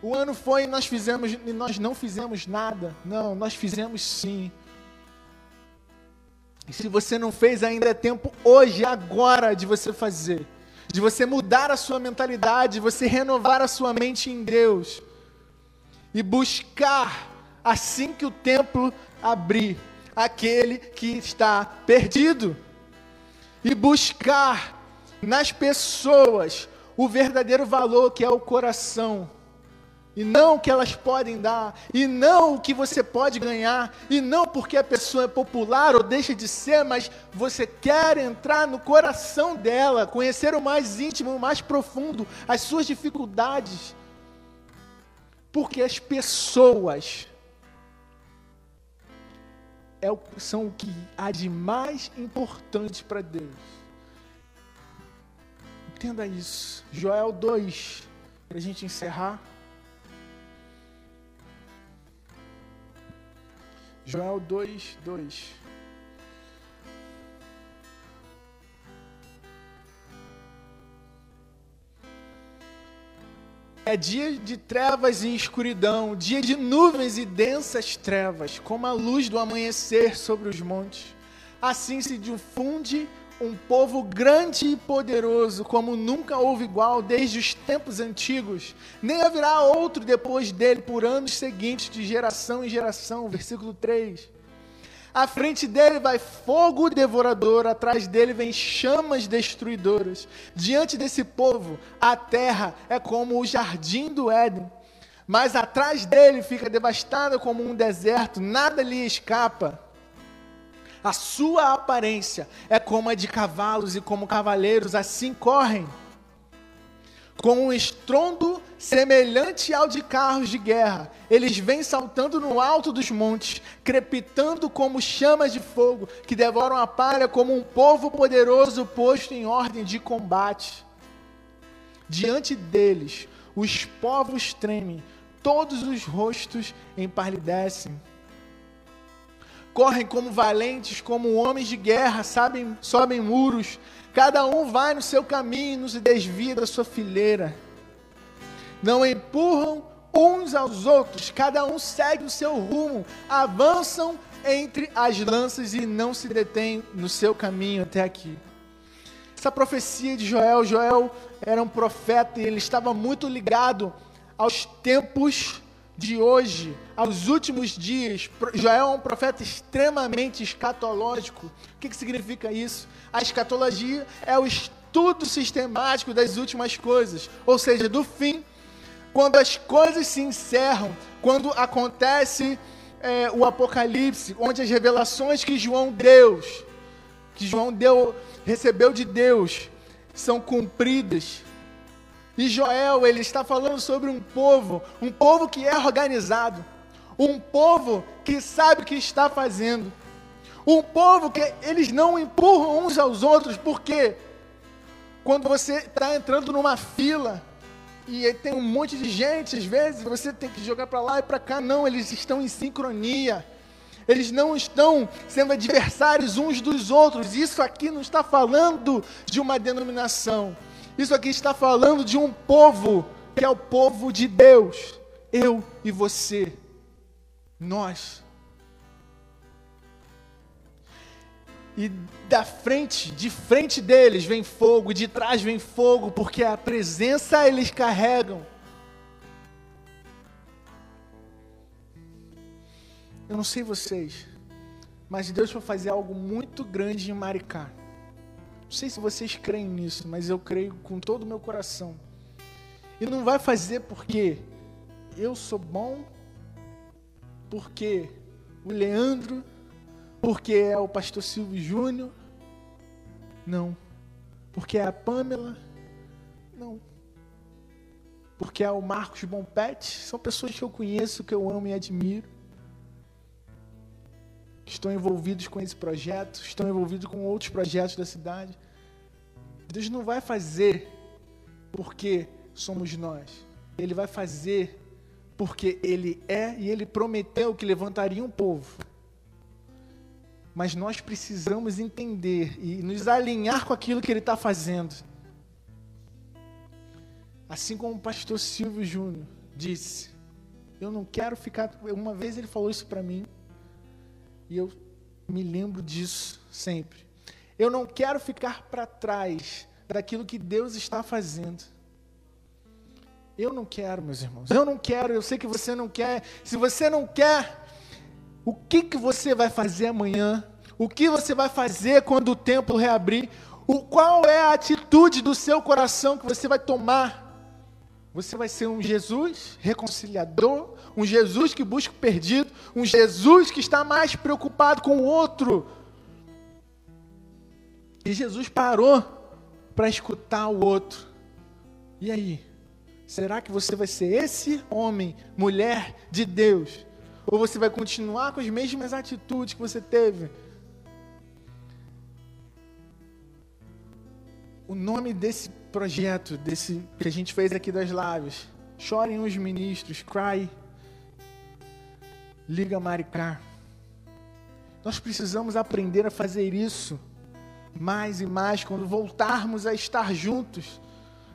o ano foi e nós fizemos e nós não fizemos nada. Não, nós fizemos sim. E se você não fez, ainda é tempo hoje, agora, de você fazer. De você mudar a sua mentalidade, de você renovar a sua mente em Deus. E buscar, assim que o templo abrir, aquele que está perdido. E buscar nas pessoas o verdadeiro valor que é o coração. E não o que elas podem dar, e não o que você pode ganhar, e não porque a pessoa é popular ou deixa de ser, mas você quer entrar no coração dela, conhecer o mais íntimo, o mais profundo, as suas dificuldades. Porque as pessoas é o, são o que há de mais importante para Deus. Entenda isso. Joel 2, para a gente encerrar. Joel 2, 2. É dia de trevas e escuridão, dia de nuvens e densas trevas, como a luz do amanhecer sobre os montes. Assim se difunde um povo grande e poderoso, como nunca houve igual desde os tempos antigos, nem haverá outro depois dele por anos seguintes, de geração em geração. Versículo 3. À frente dele vai fogo devorador, atrás dele vem chamas destruidoras. Diante desse povo, a terra é como o jardim do Éden. Mas atrás dele fica devastada como um deserto, nada lhe escapa. A sua aparência é como a de cavalos e como cavaleiros, assim correm. Com um estrondo semelhante ao de carros de guerra, eles vêm saltando no alto dos montes, crepitando como chamas de fogo, que devoram a palha como um povo poderoso posto em ordem de combate. Diante deles, os povos tremem, todos os rostos empalidecem correm como valentes, como homens de guerra, sabem, sobem muros, cada um vai no seu caminho, não se desvia da sua fileira. Não empurram uns aos outros, cada um segue o seu rumo, avançam entre as lanças e não se detêm no seu caminho até aqui. Essa profecia de Joel, Joel era um profeta e ele estava muito ligado aos tempos de hoje, aos últimos dias, Joel é um profeta extremamente escatológico. O que, que significa isso? A escatologia é o estudo sistemático das últimas coisas, ou seja, do fim, quando as coisas se encerram, quando acontece é, o Apocalipse, onde as revelações que João deu, que João deu, recebeu de Deus, são cumpridas. E Joel, ele está falando sobre um povo, um povo que é organizado, um povo que sabe o que está fazendo, um povo que eles não empurram uns aos outros, porque quando você está entrando numa fila e tem um monte de gente, às vezes você tem que jogar para lá e para cá, não, eles estão em sincronia. Eles não estão sendo adversários uns dos outros. Isso aqui não está falando de uma denominação. Isso aqui está falando de um povo que é o povo de Deus, eu e você. Nós. E da frente, de frente deles vem fogo, de trás vem fogo, porque a presença eles carregam. Eu não sei vocês, mas Deus vai fazer algo muito grande em Maricá. Não sei se vocês creem nisso, mas eu creio com todo o meu coração. E não vai fazer porque eu sou bom, porque o Leandro porque é o pastor Silvio Júnior? Não. Porque é a Pamela? Não. Porque é o Marcos Bompete? São pessoas que eu conheço, que eu amo e admiro. Estão envolvidos com esse projeto, estão envolvidos com outros projetos da cidade. Deus não vai fazer porque somos nós. Ele vai fazer porque Ele é e Ele prometeu que levantaria um povo mas nós precisamos entender e nos alinhar com aquilo que ele está fazendo. Assim como o pastor Silvio Júnior disse, eu não quero ficar. Uma vez ele falou isso para mim, e eu me lembro disso sempre. Eu não quero ficar para trás daquilo que Deus está fazendo. Eu não quero, meus irmãos. Eu não quero, eu sei que você não quer. Se você não quer, o que, que você vai fazer amanhã? O que você vai fazer quando o templo reabrir? O, qual é a atitude do seu coração que você vai tomar? Você vai ser um Jesus reconciliador, um Jesus que busca o perdido, um Jesus que está mais preocupado com o outro. E Jesus parou para escutar o outro. E aí? Será que você vai ser esse homem, mulher de Deus? Ou você vai continuar com as mesmas atitudes que você teve? O nome desse projeto, desse que a gente fez aqui das lives, Chorem os Ministros, Cry, Liga Maricá. Nós precisamos aprender a fazer isso mais e mais quando voltarmos a estar juntos.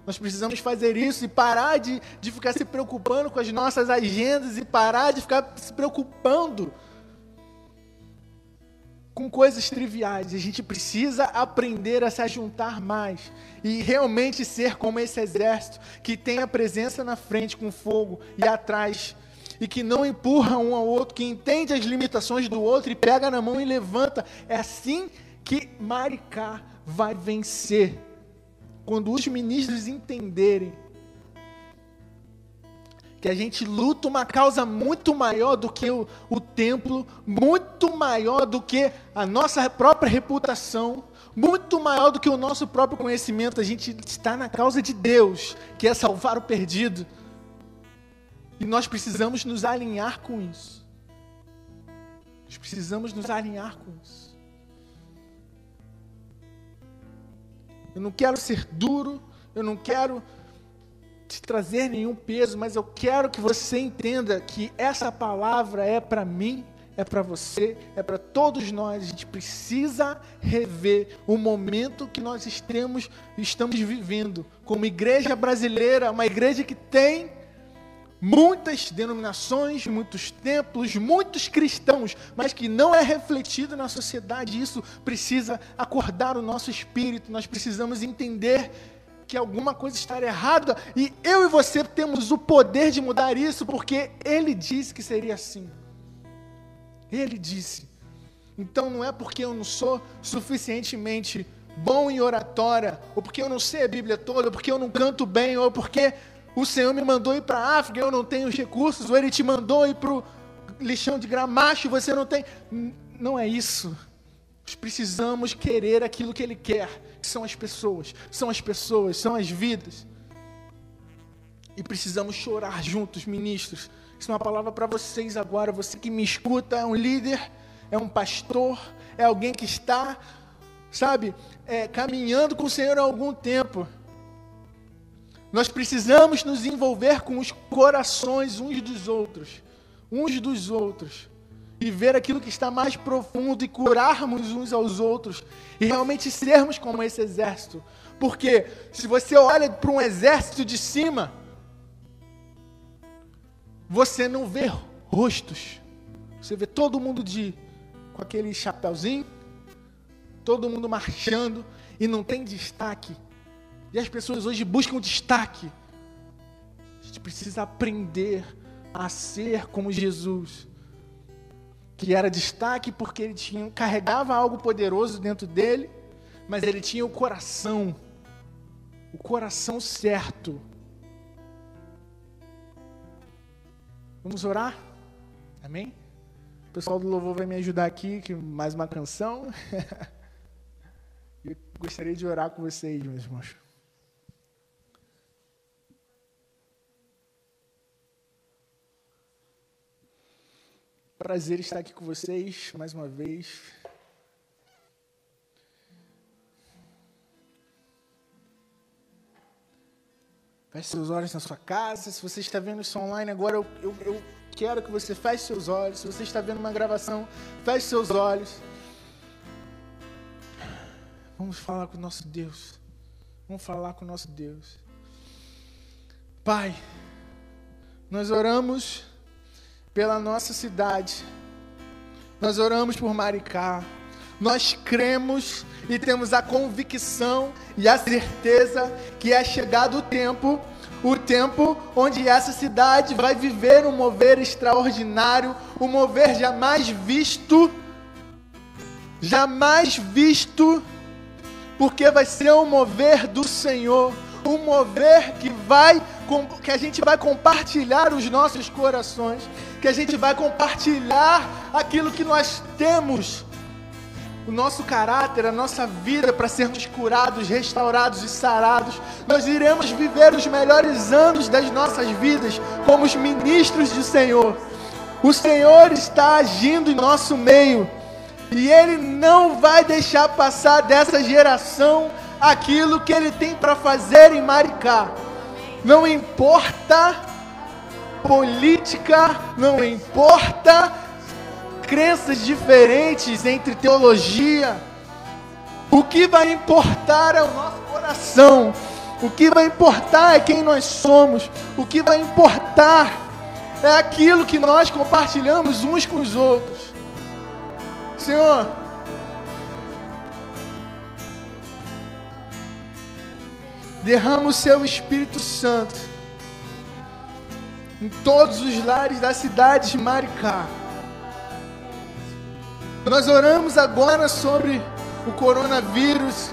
Nós precisamos fazer isso e parar de, de ficar se preocupando com as nossas agendas e parar de ficar se preocupando com coisas triviais. A gente precisa aprender a se ajuntar mais e realmente ser como esse exército que tem a presença na frente com fogo e atrás e que não empurra um ao outro, que entende as limitações do outro e pega na mão e levanta. É assim que Maricá vai vencer quando os ministros entenderem que a gente luta uma causa muito maior do que o, o templo, muito maior do que a nossa própria reputação, muito maior do que o nosso próprio conhecimento. A gente está na causa de Deus, que é salvar o perdido. E nós precisamos nos alinhar com isso. Nós precisamos nos alinhar com isso. Eu não quero ser duro, eu não quero te trazer nenhum peso, mas eu quero que você entenda que essa palavra é para mim, é para você, é para todos nós. A gente precisa rever o momento que nós estamos, estamos vivendo como igreja brasileira, uma igreja que tem muitas denominações, muitos templos, muitos cristãos, mas que não é refletido na sociedade. Isso precisa acordar o nosso espírito. Nós precisamos entender que alguma coisa está errada e eu e você temos o poder de mudar isso porque ele disse que seria assim. Ele disse. Então não é porque eu não sou suficientemente bom em oratória, ou porque eu não sei a Bíblia toda, ou porque eu não canto bem, ou porque o Senhor me mandou ir para a África, eu não tenho os recursos, ou Ele te mandou ir para o lixão de gramacho, você não tem. Não é isso. Nós precisamos querer aquilo que Ele quer, que são as pessoas, são as pessoas, são as vidas. E precisamos chorar juntos, ministros. Isso é uma palavra para vocês agora. Você que me escuta é um líder, é um pastor, é alguém que está, sabe, é, caminhando com o Senhor há algum tempo. Nós precisamos nos envolver com os corações uns dos outros, uns dos outros, e ver aquilo que está mais profundo e curarmos uns aos outros e realmente sermos como esse exército. Porque se você olha para um exército de cima, você não vê rostos, Você vê todo mundo de com aquele chapéuzinho, todo mundo marchando e não tem destaque. E as pessoas hoje buscam destaque. A gente precisa aprender a ser como Jesus, que era destaque porque ele tinha, carregava algo poderoso dentro dele, mas ele tinha o coração, o coração certo. Vamos orar? Amém? O pessoal do louvor vai me ajudar aqui, que mais uma canção. Eu gostaria de orar com vocês, meus irmãos. Prazer estar aqui com vocês mais uma vez. Feche seus olhos na sua casa. Se você está vendo isso online agora, eu, eu, eu quero que você feche seus olhos. Se você está vendo uma gravação, feche seus olhos. Vamos falar com o nosso Deus. Vamos falar com o nosso Deus. Pai, nós oramos pela nossa cidade. Nós oramos por Maricá. Nós cremos e temos a convicção e a certeza que é chegado o tempo, o tempo onde essa cidade vai viver um mover extraordinário, um mover jamais visto, jamais visto, porque vai ser um mover do Senhor, um mover que vai que a gente vai compartilhar os nossos corações, que a gente vai compartilhar aquilo que nós temos, o nosso caráter, a nossa vida para sermos curados, restaurados e sarados. Nós iremos viver os melhores anos das nossas vidas como os ministros do Senhor. O Senhor está agindo em nosso meio e Ele não vai deixar passar dessa geração aquilo que Ele tem para fazer em Maricá. Não importa política, não importa crenças diferentes entre teologia. O que vai importar é o nosso coração. O que vai importar é quem nós somos. O que vai importar é aquilo que nós compartilhamos uns com os outros. Senhor, derrama o seu Espírito Santo em todos os lares da cidade de Maricá. Nós oramos agora sobre o coronavírus.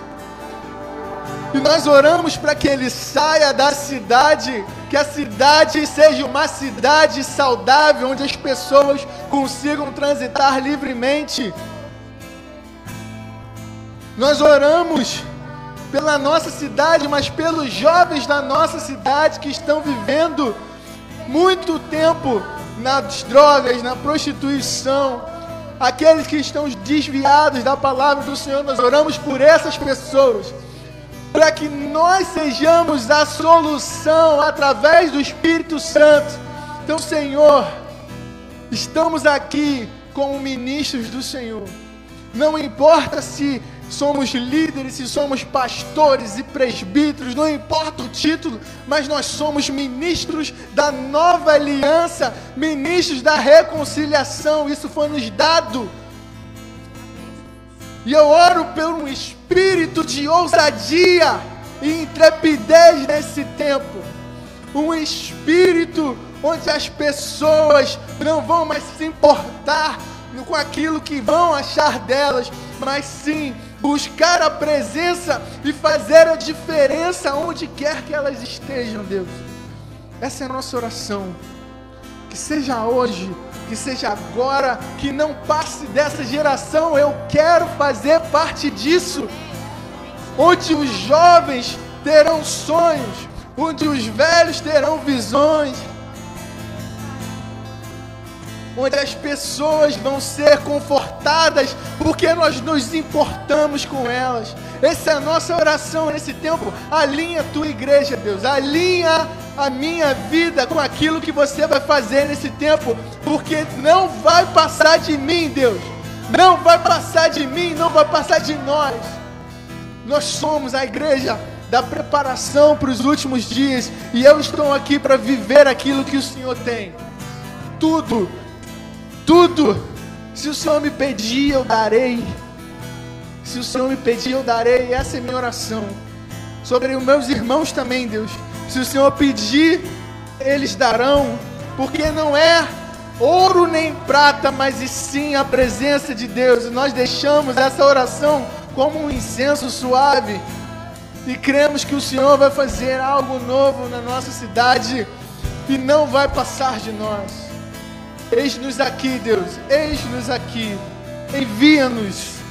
E nós oramos para que ele saia da cidade, que a cidade seja uma cidade saudável, onde as pessoas consigam transitar livremente. Nós oramos pela nossa cidade, mas pelos jovens da nossa cidade que estão vivendo muito tempo nas drogas, na prostituição, aqueles que estão desviados da palavra do Senhor, nós oramos por essas pessoas, para que nós sejamos a solução através do Espírito Santo. Então, Senhor, estamos aqui como ministros do Senhor. Não importa se somos líderes, se somos pastores e presbíteros, não importa o título, mas nós somos ministros da nova aliança, ministros da reconciliação, isso foi nos dado. E eu oro por um espírito de ousadia e intrepidez nesse tempo, um espírito onde as pessoas não vão mais se importar com aquilo que vão achar delas, mas sim buscar a presença e fazer a diferença onde quer que elas estejam, Deus. Essa é a nossa oração. Que seja hoje, que seja agora, que não passe dessa geração. Eu quero fazer parte disso. Onde os jovens terão sonhos, onde os velhos terão visões onde as pessoas vão ser confortadas, porque nós nos importamos com elas. Essa é a nossa oração nesse tempo. Alinha a tua igreja, Deus. Alinha a minha vida com aquilo que você vai fazer nesse tempo, porque não vai passar de mim, Deus. Não vai passar de mim, não vai passar de nós. Nós somos a igreja da preparação para os últimos dias, e eu estou aqui para viver aquilo que o Senhor tem. Tudo tudo. Se o Senhor me pedir, eu darei. Se o Senhor me pedir, eu darei. Essa é minha oração. Sobre os meus irmãos também, Deus. Se o Senhor pedir, eles darão. Porque não é ouro nem prata, mas e sim a presença de Deus. E nós deixamos essa oração como um incenso suave. E cremos que o Senhor vai fazer algo novo na nossa cidade e não vai passar de nós. Eis-nos aqui, Deus, eis-nos aqui, envia-nos.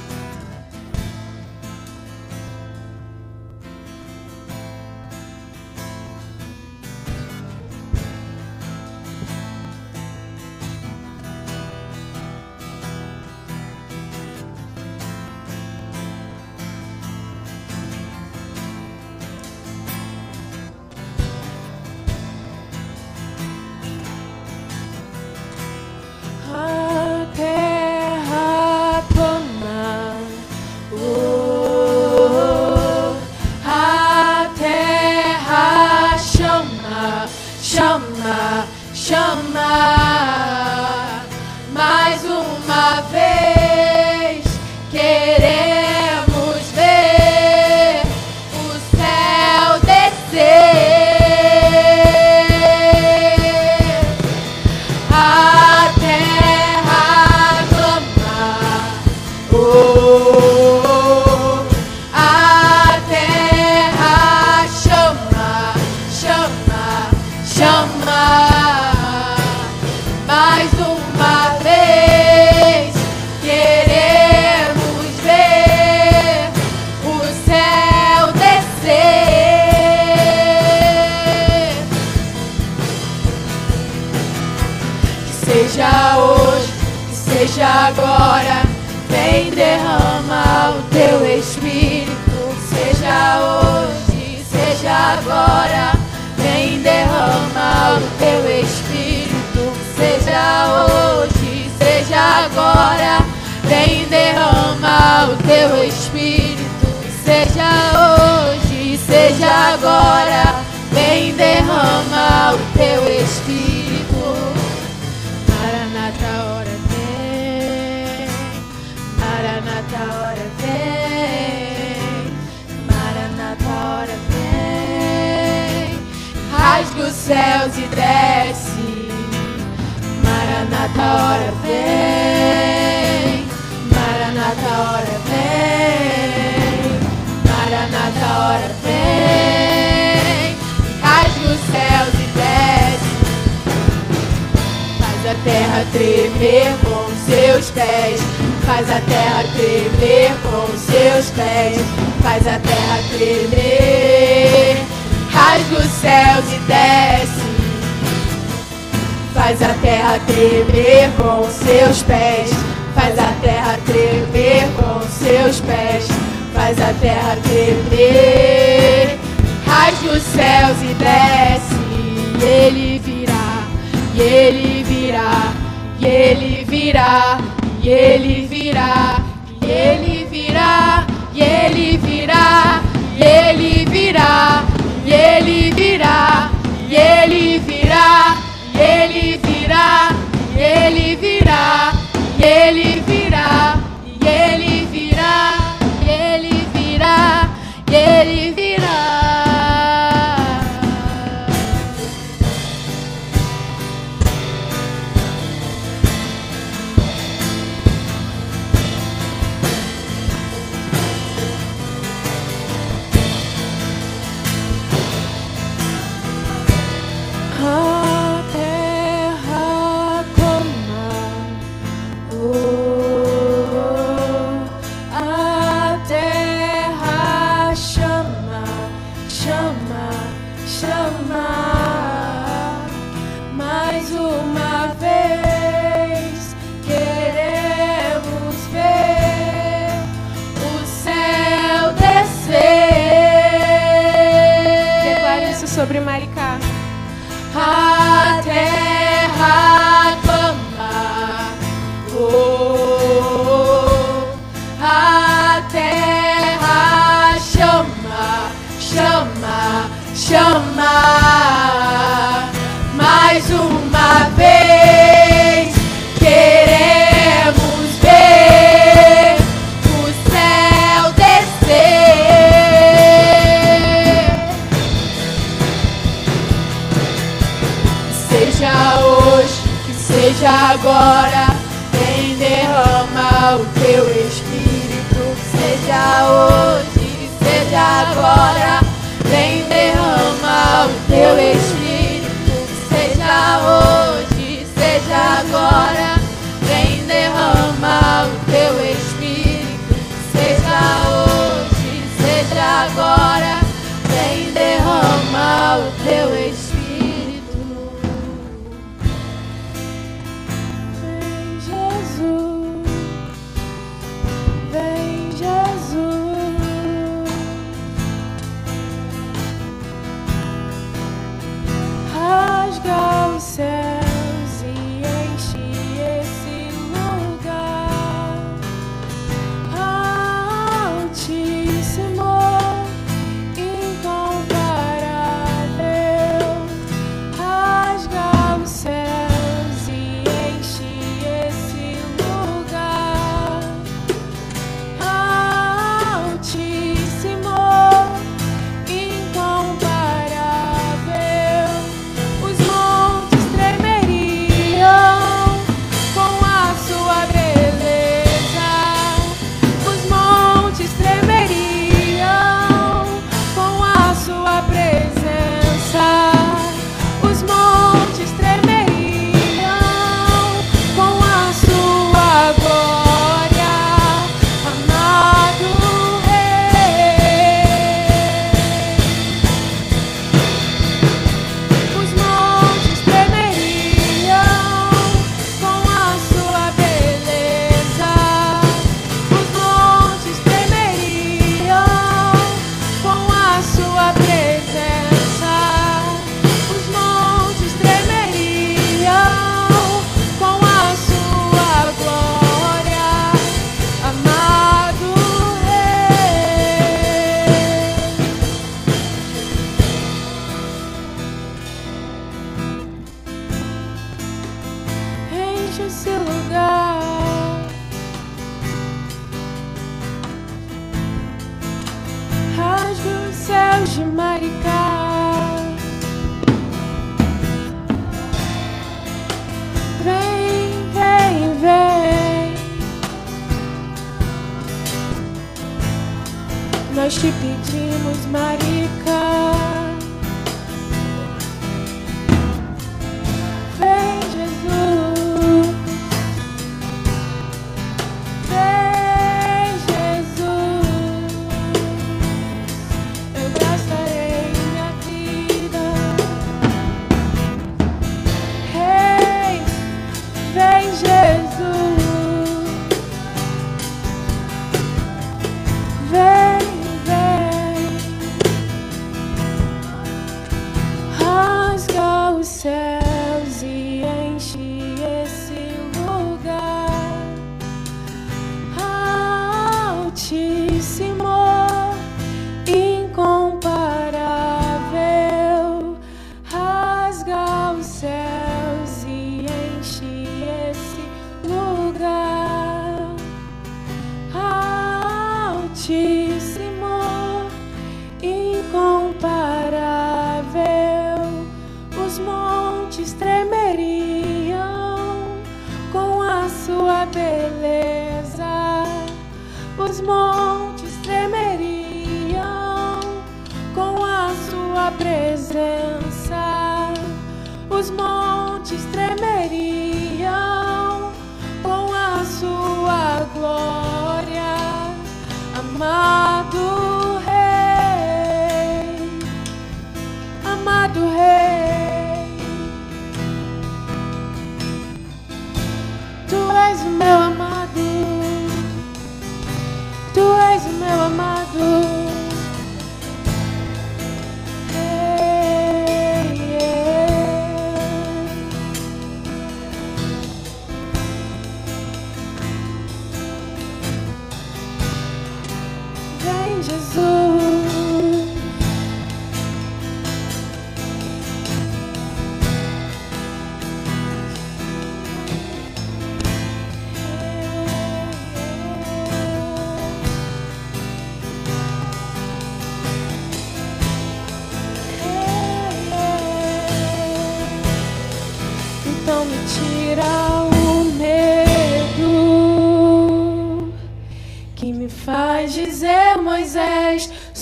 e ele virá, e ele virá, e ele virá, e ele virá, e ele virá, e ele virá. Teu Espírito seja hoje, seja agora. Vem derramar o Teu Espírito, seja hoje, seja agora. Vem derramar o Teu Espírito.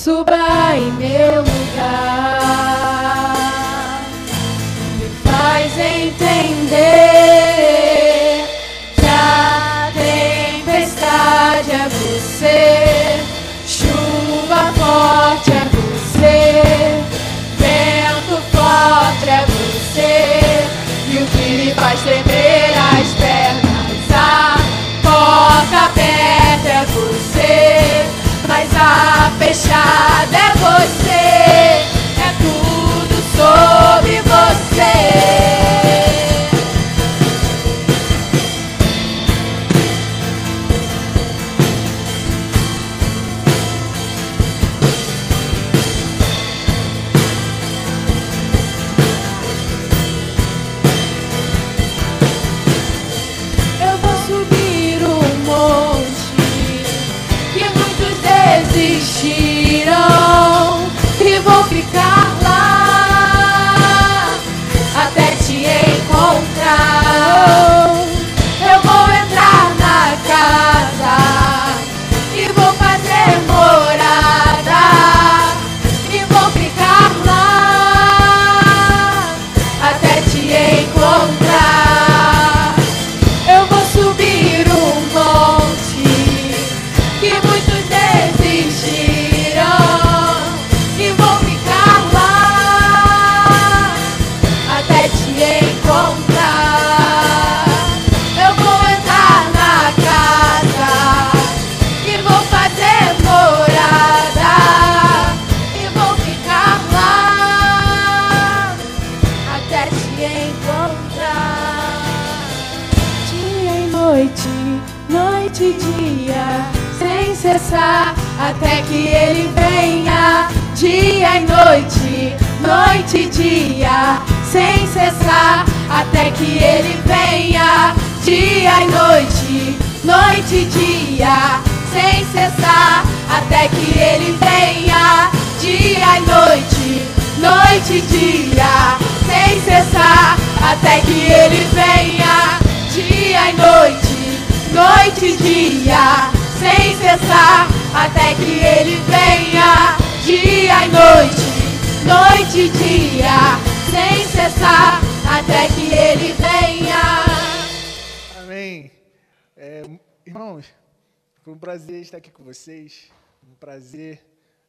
Suba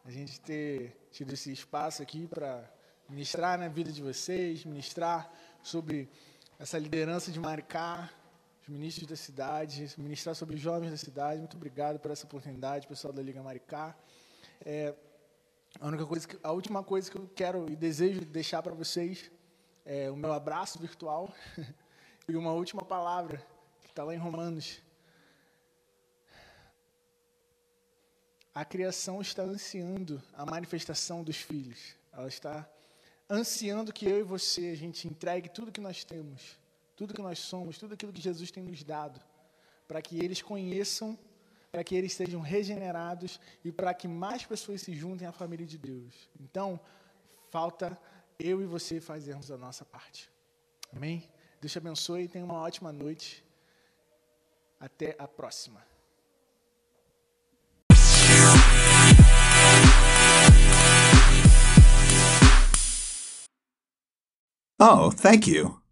a gente ter tido esse espaço aqui para ministrar na vida de vocês, ministrar sobre essa liderança de Maricá, os ministros da cidade, ministrar sobre os jovens da cidade. Muito obrigado por essa oportunidade, pessoal da Liga Maricá. É, a, única coisa que, a última coisa que eu quero e desejo deixar para vocês é o meu abraço virtual e uma última palavra que está lá em Romanos. A criação está ansiando a manifestação dos filhos. Ela está ansiando que eu e você, a gente entregue tudo que nós temos, tudo que nós somos, tudo aquilo que Jesus tem nos dado, para que eles conheçam, para que eles sejam regenerados e para que mais pessoas se juntem à família de Deus. Então, falta eu e você fazermos a nossa parte. Amém? Deus te abençoe e tenha uma ótima noite. Até a próxima. Oh, thank you.